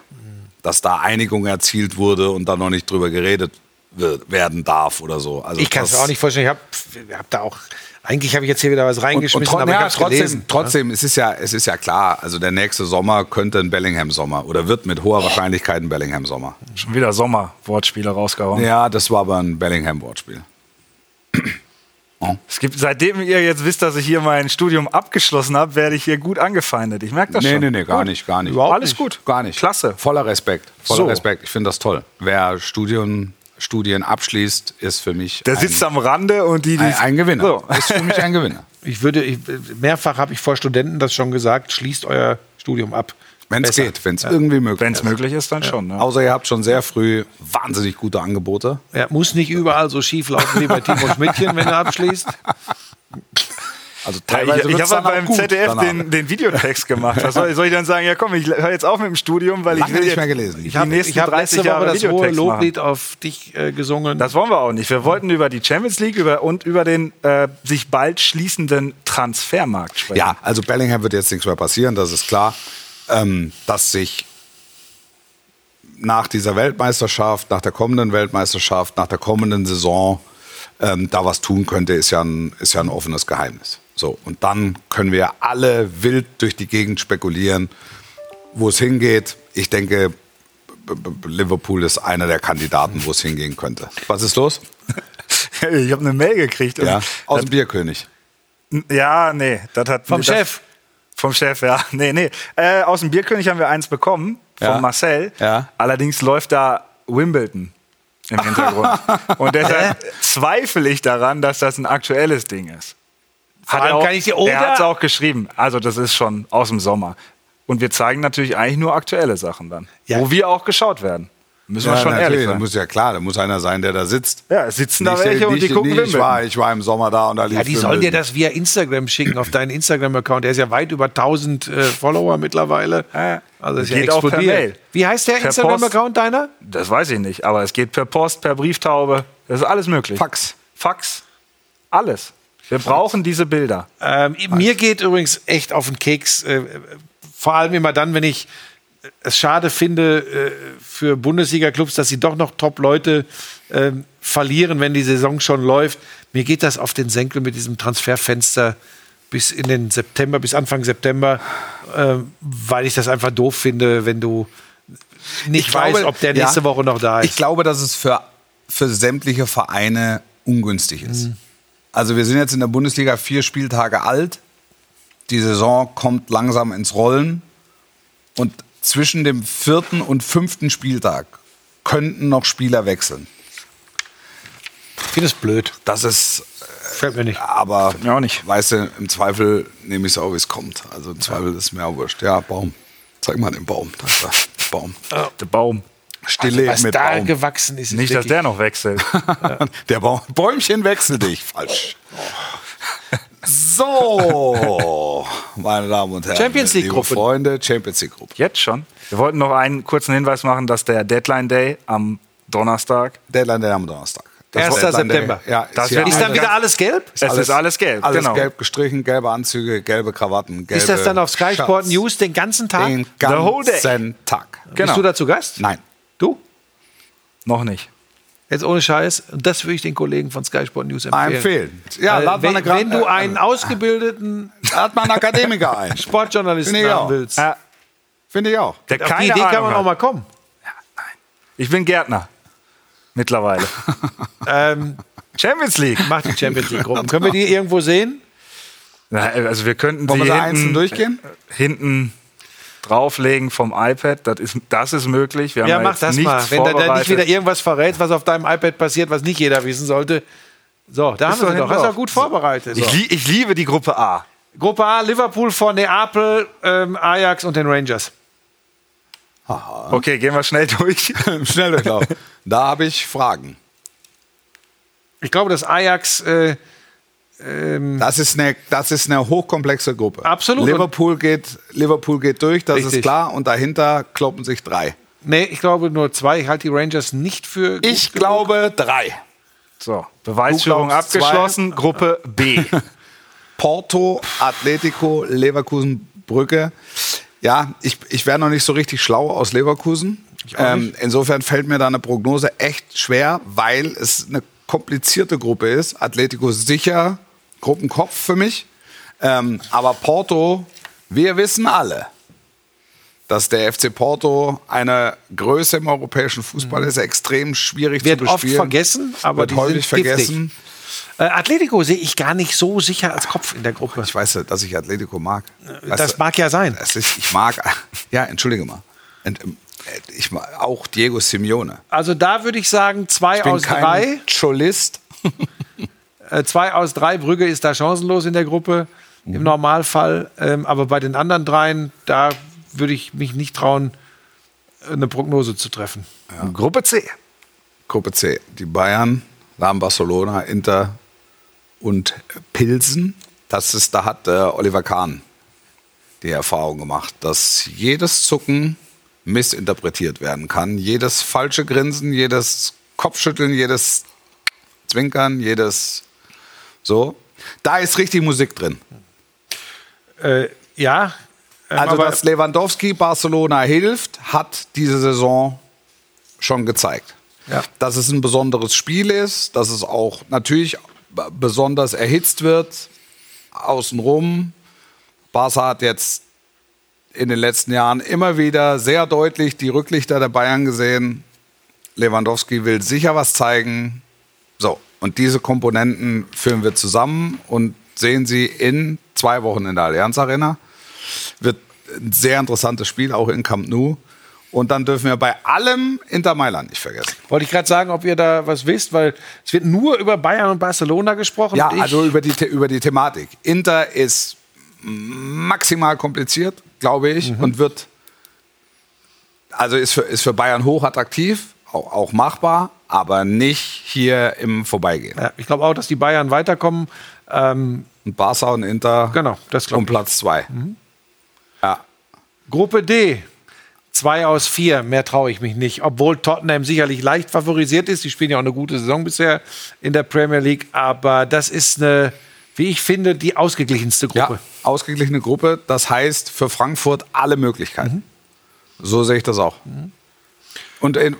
dass da Einigung erzielt wurde und da noch nicht drüber geredet wird, werden darf oder so. Also Ich kann es auch nicht vorstellen. Ich habe hab da auch, eigentlich habe ich jetzt hier wieder was und, reingeschmissen, und tro- aber ich ja, habe es trotzdem, gelesen. trotzdem es ist ja, es ist ja klar, also der nächste Sommer könnte ein Bellingham-Sommer oder wird mit hoher Wahrscheinlichkeit ein Bellingham-Sommer. Schon wieder Sommer-Wortspiele rausgehauen. Ja, das war aber ein Bellingham-Wortspiel. Es gibt, seitdem ihr jetzt wisst, dass ich hier mein Studium abgeschlossen habe, werde ich hier gut angefeindet. Ich merke das Nee, schon. nee, nee, gar nicht, gar nicht. Überhaupt Alles gut. Gar nicht. Klasse. Voller Respekt. Voller So. Respekt. Ich finde das toll. Wer Studien, Studien abschließt, ist für mich Der ein, sitzt am Rande und die, die ein, ein Gewinner. So. Ist für mich ein Gewinner. Ich würde, ich, mehrfach habe ich vor Studenten das schon gesagt, schließt euer Studium ab. Wenn es geht, wenn es irgendwie möglich Wenn es ist. möglich ist, dann schon. Ne? Außer ihr habt schon sehr früh wahnsinnig gute Angebote. Ja, muss nicht überall so schief laufen wie bei Timo Schmidtchen, wenn er abschließt. Also Ja, teilweise ich ich habe beim ZDF den, den Videotext gemacht. Was soll, soll ich dann sagen? Ja, komm, ich höre jetzt auf mit dem Studium, weil ich Lange will nicht mehr gelesen. Ich habe nächsten ich hab 30 letzte Woche Jahre das hohe Videotext machen. Loblied auf dich äh, gesungen. Das wollen wir auch nicht. Wir wollten über die Champions League über, und über den äh, sich bald schließenden Transfermarkt sprechen. Ja, also Bellingham wird jetzt nichts mehr passieren, das ist klar. Ähm, dass sich nach dieser Weltmeisterschaft, nach der kommenden Weltmeisterschaft, nach der kommenden Saison ähm, da was tun könnte, ist ja, ein, ist ja ein offenes Geheimnis. So, und dann können wir alle wild durch die Gegend spekulieren, wo es hingeht. Ich denke, Liverpool ist einer der Kandidaten, wo es hingehen könnte. Was ist los? Ich habe eine Mail gekriegt. Ja, aus dem Bierkönig. Ja, nee, das hat Vom das, Chef. Vom Chef, ja. Nee, nee. Äh, aus dem Bierkönig haben wir eins bekommen, von Ja. Marcel. Ja. Allerdings läuft da Wimbledon im Hintergrund. Und deshalb zweifle ich daran, dass das ein aktuelles Ding ist. Vor allem er kann ich dir- er oder- hat es auch geschrieben. Also das ist schon aus dem Sommer. Und wir zeigen natürlich eigentlich nur aktuelle Sachen dann. Ja. Wo wir auch geschaut werden. Müssen wir schon ehrlich das sein. muss ja klar, da muss einer sein, der da sitzt. Ja, es sitzen da Nicht- welche und die nicht- gucken nicht, ich war, ich war im Sommer da und da lief Ja, die sollen dir das via Instagram schicken auf deinen Instagram-Account. Der ist ja weit über 1000 äh, Follower mittlerweile. Ja. Also ist ja Geht auch per. Mail. Wie heißt der Instagram-Account deiner? Das weiß ich nicht, aber es geht per Post, per Brieftaube. Das ist alles möglich. Fax. Fax. Alles. Wir brauchen diese Bilder. Ähm, mir geht übrigens echt auf den Keks, äh, vor allem immer dann, wenn ich es schade finde äh, für Bundesliga-Clubs, dass sie doch noch Top-Leute ähm, verlieren, wenn die Saison schon läuft. Mir geht das auf den Senkel mit diesem Transferfenster bis in den September, bis Anfang September, ähm, weil ich das einfach doof finde, wenn du nicht Ich glaube, weißt, ob der ja. nächste Woche noch da ist. Ich glaube, dass es für, für sämtliche Vereine ungünstig ist. Mhm. Also wir sind jetzt in der Bundesliga vier Spieltage alt. Die Saison kommt langsam ins Rollen. Und zwischen dem vierten und fünften Spieltag könnten noch Spieler wechseln. Ich finde es blöd. Das ist Fällt mir nicht. aber, Mir auch nicht. weißt du, im Zweifel nehme ich es auch, wie es kommt. Also im Zweifel ist mir auch wurscht. Ja, Baum. Zeig mal den Baum. Da ist er. Baum. Der Baum. Stille Was mit da Baum. gewachsen ist, ist Nicht, dass der noch wechselt. Der Baum, Bäumchen wechselt dich. Falsch. So, meine Damen und Herren. Champions League liebe Gruppe. Freunde, Champions League Gruppe. Jetzt schon. Wir wollten noch einen kurzen Hinweis machen, dass der Deadline Day am Donnerstag, Deadline Day am Donnerstag. 1. Deadline Day, September. Ja, Das wird- Ist dann alles- wieder alles gelb? es ist alles gelb. Alles genau. gelb gestrichen, gelbe Anzüge, gelbe Krawatten, gelbe Ist das dann auf Sky Sport. News den ganzen Tag? Den whole day. ganzen Tag. Genau. Bist du da zu Gast? Nein. Du? Noch nicht. Jetzt ohne Scheiß. Und das würde ich den Kollegen von Sky Sport News empfehlen. Empfehlen. Ja, Weil lad mal wenn, wenn du äh, einen ausgebildeten Lad mal einen Akademiker ein. Sportjournalisten Finde ich haben auch. willst, Äh, Finde ich auch. der auf keine die Idee kann Ahnung man hat. auch mal kommen. Ich bin Gärtner. Mittlerweile. Ähm, Champions League. mach die Champions League Gruppen. Können wir die irgendwo sehen? Na, Also wir könnten Wollen sie wir da hinten, einzeln durchgehen? hinten drauflegen vom iPad. Das ist, das ist möglich. Wir haben Ja, mach jetzt das nichts mal. Wenn da, da nicht wieder irgendwas verrät, was auf deinem iPad passiert, was nicht jeder wissen sollte. So, da haben doch wir sie doch. Hast du gut vorbereitet. So. ich, ich liebe die Gruppe A. Gruppe A, Liverpool vor Neapel, ähm, Ajax und den Rangers. Okay, gehen wir schnell durch. Im Schnelldurchlauf. da habe ich Fragen. Ich glaube, dass Ajax äh, Das ist eine, das ist eine hochkomplexe Gruppe. Absolut. Liverpool geht, Liverpool geht durch, das ist Richtig. klar. Und dahinter kloppen sich drei. Nee, ich glaube nur zwei. Ich halte die Rangers nicht für. gut Ich genug. glaube drei. So, Beweisführung abgeschlossen. Gruppe B. Porto, Atletico, Leverkusen, Brücke. Ja, ich, ich wäre noch nicht so richtig schlau aus Leverkusen. Ähm, insofern fällt mir da eine Prognose echt schwer, weil es eine komplizierte Gruppe ist. Atletico sicher Gruppenkopf für mich. Ähm, aber Porto, wir wissen alle, dass der FC Porto eine Größe im europäischen Fußball ist, extrem schwierig Mhm. Wird zu oft bespielen. vergessen, aber wird die häufig vergessen. Äh, Atletico sehe ich gar nicht so sicher als Kopf in der Gruppe. Ich weiß, dass ich Atletico mag. Weißt das du, mag ja sein. Ist, ich mag, ja, entschuldige mal. Und, ähm, ich mag auch Diego Simeone. Also da würde ich sagen, zwei Ich bin aus kein drei. Cholist. Äh, zwei aus drei. Brügge ist da chancenlos in der Gruppe Mhm. im Normalfall. Ähm, aber bei den anderen dreien, da würde ich mich nicht trauen, eine Prognose zu treffen. Gruppe C. Gruppe C. Die Bayern, Lam Barcelona, Inter und Pilsen. Das ist, da hat äh, Oliver Kahn die Erfahrung gemacht, dass jedes Zucken missinterpretiert werden kann. Jedes falsche Grinsen, jedes Kopfschütteln, jedes Zwinkern, jedes so. Da ist richtig Musik drin. Äh, ja. ähm, Also, dass Lewandowski Barcelona hilft, hat diese Saison schon gezeigt. Ja. Dass es ein besonderes Spiel ist, dass es auch natürlich besonders erhitzt wird, außenrum. Barca hat jetzt in den letzten Jahren immer wieder sehr deutlich die Rücklichter der Bayern gesehen. Lewandowski will sicher was zeigen. Und diese Komponenten führen wir zusammen und sehen sie in zwei Wochen in der Allianz Arena. Wird ein sehr interessantes Spiel, auch in Camp Nou. Und dann dürfen wir bei allem Inter Mailand nicht vergessen. wollte ich gerade sagen, ob ihr da was wisst, weil es wird nur über Bayern und Barcelona gesprochen. Ja, also über die, über die Thematik. Inter ist maximal kompliziert, glaube ich, und wird, also ist für, ist für Bayern hochattraktiv, auch, auch machbar, aber nicht hier im Vorbeigehen. ja, ich glaube auch, dass die Bayern weiterkommen. Ähm, Und Barca und Inter Genau, das glaub um ich. Platz zwei. Ja. Gruppe D. Zwei aus vier, mehr traue ich mich nicht. Obwohl Tottenham sicherlich leicht favorisiert ist. Die spielen ja auch eine gute Saison bisher in der Premier League. Aber das ist eine, wie ich finde, die ausgeglichenste Gruppe. ja, ausgeglichene Gruppe, das heißt für Frankfurt alle Möglichkeiten. So sehe ich das auch. Und in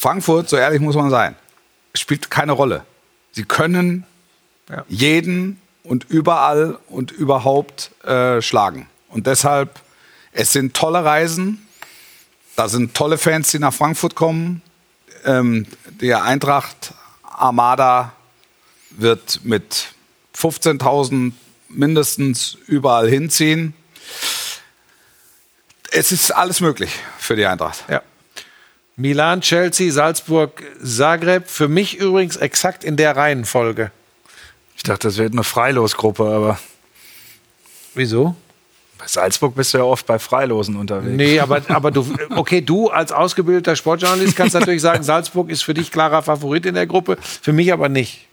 Frankfurt, so ehrlich muss man sein, spielt keine Rolle. Sie können Ja. jeden und überall und überhaupt äh, schlagen. Und deshalb, es sind tolle Reisen. Da sind tolle Fans, die nach Frankfurt kommen. Ähm, der Eintracht Armada wird mit 15.000 mindestens überall hinziehen. Es ist alles möglich für die Eintracht. Ja. Milan, Chelsea, Salzburg, Zagreb. Für mich übrigens exakt in der Reihenfolge. Ich dachte, das wird eine Freilosgruppe, aber Wieso? bei Salzburg bist du ja oft bei Freilosen unterwegs. Nee, aber, aber du, okay, du als ausgebildeter Sportjournalist kannst natürlich sagen, Salzburg ist für dich klarer Favorit in der Gruppe, für mich aber nicht.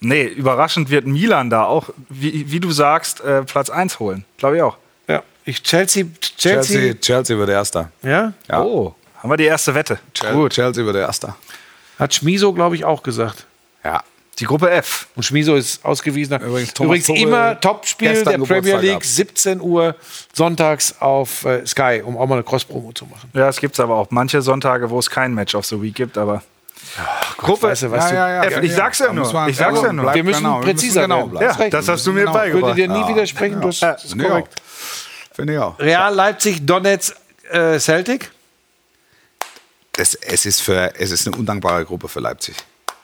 Nee, überraschend wird Milan da auch, wie, wie du sagst, äh, Platz 1 holen. Glaube ich auch. Ja. Ich, Chelsea, Chelsea, Chelsea, Chelsea wird Erster. Ja? Ja. Oh, haben wir die erste Wette. Gut. Chelsea wird Erster. Hat Schmiso, glaube ich, auch gesagt. Ja. Die Gruppe F. Und Schmiso ist ausgewiesener. Übrigens, Thomas Übrigens immer Topspiel der Premier League, gehabt. 17 Uhr sonntags auf äh, Sky, um auch mal eine Cross-Promo zu machen. Ja, es gibt aber auch manche Sonntage, wo es kein Match of the Week gibt, aber. Gruppe weißt du, was du- F, ich sag's ja Da nur. man- Ich sag's ja nur. bleib Wir müssen genau, präziser genau werden. bleiben. Ja, Ja, das hast du mir Genau. beigebracht. Würde dir nie Ja. widersprechen, das Ja. ist Finde ich korrekt. auch. Finde ich auch. Real, Leipzig, Donetsk, äh, Celtic. Es, es, ist für, es ist eine undankbare Gruppe für Leipzig,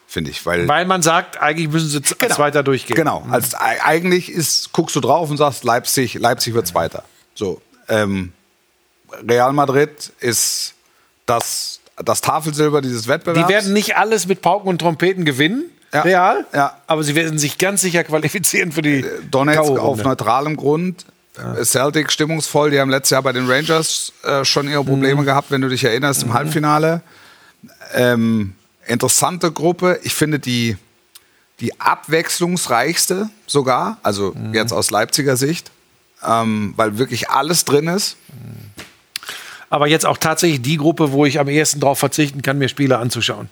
finde ich. Weil, Weil man sagt, eigentlich müssen sie Genau. Zweiter durchgehen. Genau. Als, e- eigentlich ist, guckst du drauf und sagst, Leipzig, Leipzig wird Zweiter. So. Ähm, Real Madrid ist das, das Tafelsilber dieses Wettbewerbs. Die werden nicht alles mit Pauken und Trompeten gewinnen, Ja. Real. Ja. Aber sie werden sich ganz sicher qualifizieren für die Donetsk K.O.-Runde. auf neutralem Grund. Celtic stimmungsvoll, die haben letztes Jahr bei den Rangers äh, schon ihre Probleme Mhm. gehabt, wenn du dich erinnerst, im Halbfinale. Ähm, interessante Gruppe. Ich finde die, die abwechslungsreichste sogar, also Mhm. jetzt aus Leipziger Sicht, ähm, weil wirklich alles drin ist. Aber jetzt auch tatsächlich die Gruppe, wo ich am ehesten darauf verzichten kann, mir Spiele anzuschauen.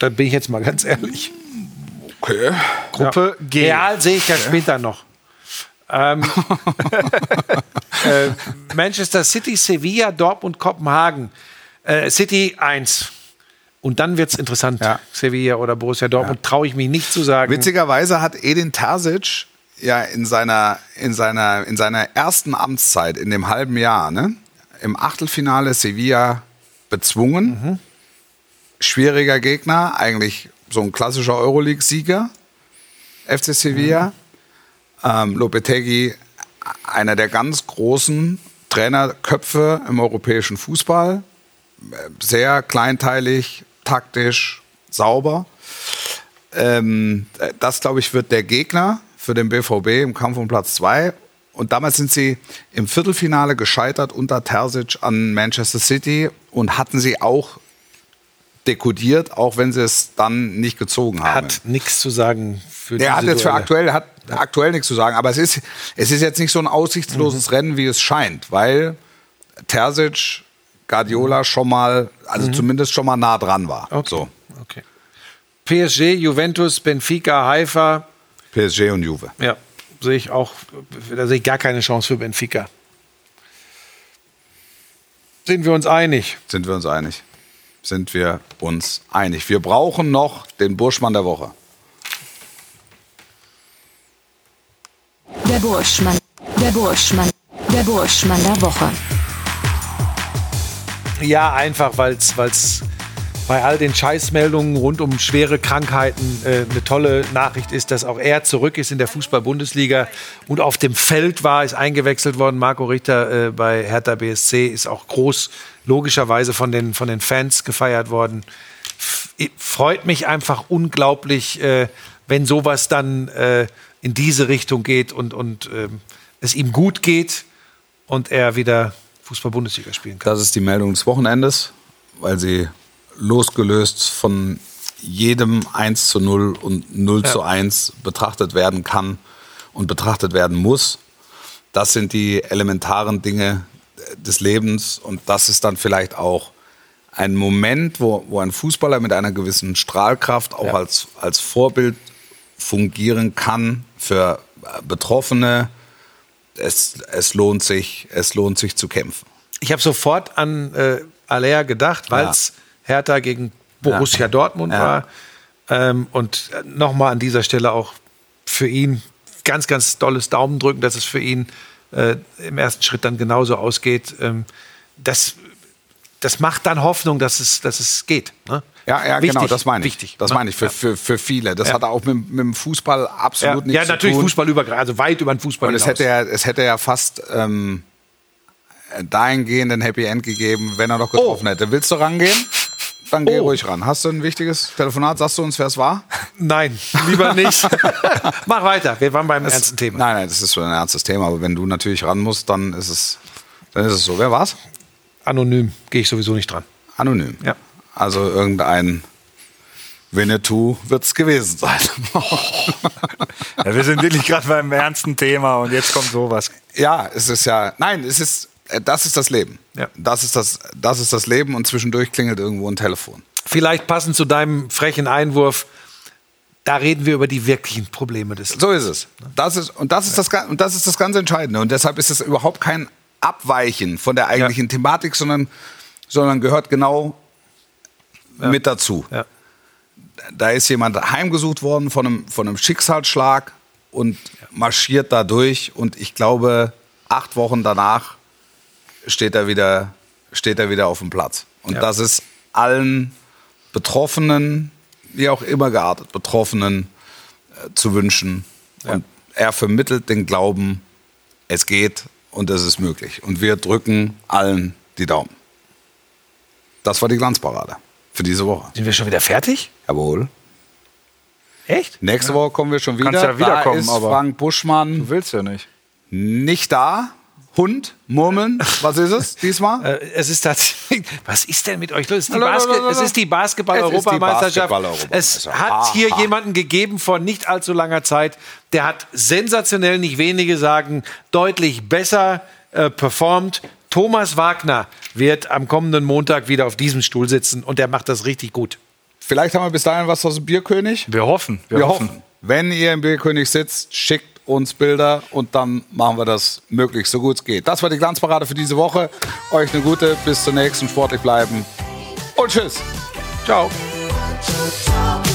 Da bin ich jetzt mal ganz ehrlich. Okay. Gruppe G. Real sehe ich ja später noch. Ähm, äh, Manchester City, Sevilla, Dortmund, Kopenhagen. Äh, City 1. Und dann wird es interessant. Ja. Sevilla oder Borussia Dortmund traue ich mich nicht zu sagen. Witzigerweise hat Edin Terzic ja in seiner, in seiner, in seiner ersten Amtszeit, in dem halben Jahr, ne, im Achtelfinale Sevilla bezwungen. Schwieriger Gegner, eigentlich so ein klassischer Euroleague-Sieger, FC Sevilla. Ähm, Lopetegui, einer der ganz großen Trainerköpfe im europäischen Fußball. Sehr kleinteilig, taktisch, sauber. Ähm, das, glaube ich, wird der Gegner für den BVB im Kampf um Platz 2. Und damals sind sie im Viertelfinale gescheitert unter Terzic an Manchester City und hatten sie auch dekodiert, auch wenn sie es dann nicht gezogen haben. hat nichts zu sagen für Der hat diese jetzt für aktuell, hat aktuell nichts zu sagen, aber es ist, es ist jetzt nicht so ein aussichtsloses Rennen, wie es scheint, weil Terzic, Guardiola schon mal, also zumindest schon mal nah dran war. Okay. So, okay. PSG, Juventus, Benfica, Haifa. PSG und Juve. Ja, sehe ich auch. Da sehe ich gar keine Chance für Benfica. Sind wir uns einig? Sind wir uns einig? Sind wir uns einig? Wir brauchen noch den Burschmann der Woche. Der Burschmann. Der Burschmann. Der Burschmann der Woche. Ja, einfach, weil es bei all den Scheißmeldungen rund um schwere Krankheiten äh, eine tolle Nachricht ist, dass auch er zurück ist in der Fußball-Bundesliga und auf dem Feld war, ist eingewechselt worden. Marco Richter äh, bei Hertha BSC ist auch groß, logischerweise von den, von den Fans gefeiert worden. F freut mich einfach unglaublich, äh, wenn sowas dann äh, in diese Richtung geht und, und ähm, es ihm gut geht und er wieder Fußball-Bundesliga spielen kann. Das ist die Meldung des Wochenendes, weil sie losgelöst von jedem 1 zu 0 und 0 zu 1 betrachtet werden kann und betrachtet werden muss. Das sind die elementaren Dinge äh, des Lebens und das ist dann vielleicht auch ein Moment, wo, wo ein Fußballer mit einer gewissen Strahlkraft auch als, als Vorbild fungieren kann für äh, Betroffene. Es, es, lohnt sich, es lohnt sich zu kämpfen. ich habe sofort an äh, Alea gedacht, weil es Hertha gegen Borussia Dortmund Ja. war. Ähm, und nochmal an dieser Stelle auch für ihn ganz, ganz dolles Daumen drücken, dass es für ihn äh, im ersten Schritt dann genauso ausgeht. Ähm, das, das macht dann Hoffnung, dass es, dass es geht. Ne? Ja, ja, Wichtig, genau, das meine ich. Wichtig, das ne? meine ich für, Ja. für, für viele. Das Ja. hat auch mit, mit dem Fußball Ja, absolut nichts ja natürlich zu tun. Fußball über, also weit über den Fußball Und es hinaus. hätte, ja, es hätte ja fast ähm, dahingehend ein Happy End gegeben, wenn er noch getroffen hätte. Willst du rangehen? Dann geh Oh. ruhig ran. Hast du ein wichtiges Telefonat? Sagst du uns, wer es war? Nein, lieber nicht. Mach weiter, wir waren beim ernsten Thema. Nein, nein, das ist so ein ernstes Thema. Aber wenn du natürlich ran musst, dann ist es, dann ist es so. Wer war's? Anonym gehe ich sowieso nicht dran. Anonym. Ja. Also irgendein Winnetou wird es gewesen sein. Ja, wir sind wirklich gerade beim ernsten Thema und jetzt kommt sowas. ja, es ist ja. Nein, es ist. äh, Das ist das Leben. Ja. Das, ist das, das ist das Leben und zwischendurch klingelt irgendwo ein Telefon. Vielleicht passend zu deinem frechen Einwurf, da reden wir über die wirklichen Probleme des So ist es. Das ist, und, das ist das, und das ist das ganz Entscheidende. Und deshalb ist es überhaupt kein Abweichen von der eigentlichen Thematik, sondern, sondern gehört genau mit dazu. Ja. Da ist jemand heimgesucht worden von einem, von einem Schicksalsschlag und marschiert da durch. Und ich glaube, acht Wochen danach steht er wieder, steht er wieder auf dem Platz. Und Ja. das ist allen Betroffenen, wie auch immer geartet, Betroffenen äh, zu wünschen. Und er vermittelt den Glauben, es geht und es ist möglich. Und wir drücken allen die Daumen. Das war die Glanzparade für diese Woche. Sind wir schon wieder fertig? Jawohl. Echt? Nächste Woche kommen wir schon wieder. Kannst ja wiederkommen, da ist aber- Frank Buschmann Du willst ja nicht. nicht da. Hund, Murmeln, was ist es diesmal? Äh, es ist tatsächlich. Was ist denn mit euch los? Es ist die, ist die Basketball-Europameisterschaft. Basketball-Europameisterschaft. es hat hier Aha. jemanden gegeben vor nicht allzu langer Zeit, der hat sensationell, nicht wenige sagen, deutlich besser äh, performt. Thomas Wagner wird am kommenden Montag wieder auf diesem Stuhl sitzen und der macht das richtig gut. Vielleicht haben wir bis dahin was aus dem Bierkönig. Wir hoffen. Wir, Wir hoffen. hoffen. Wenn ihr im Bierkönig sitzt, schickt uns Bilder und dann machen wir das möglichst so gut es geht. Das war die Glanzparade für diese Woche. Euch eine gute, bis zur nächsten, sportlich bleiben und tschüss. Ciao. Ciao.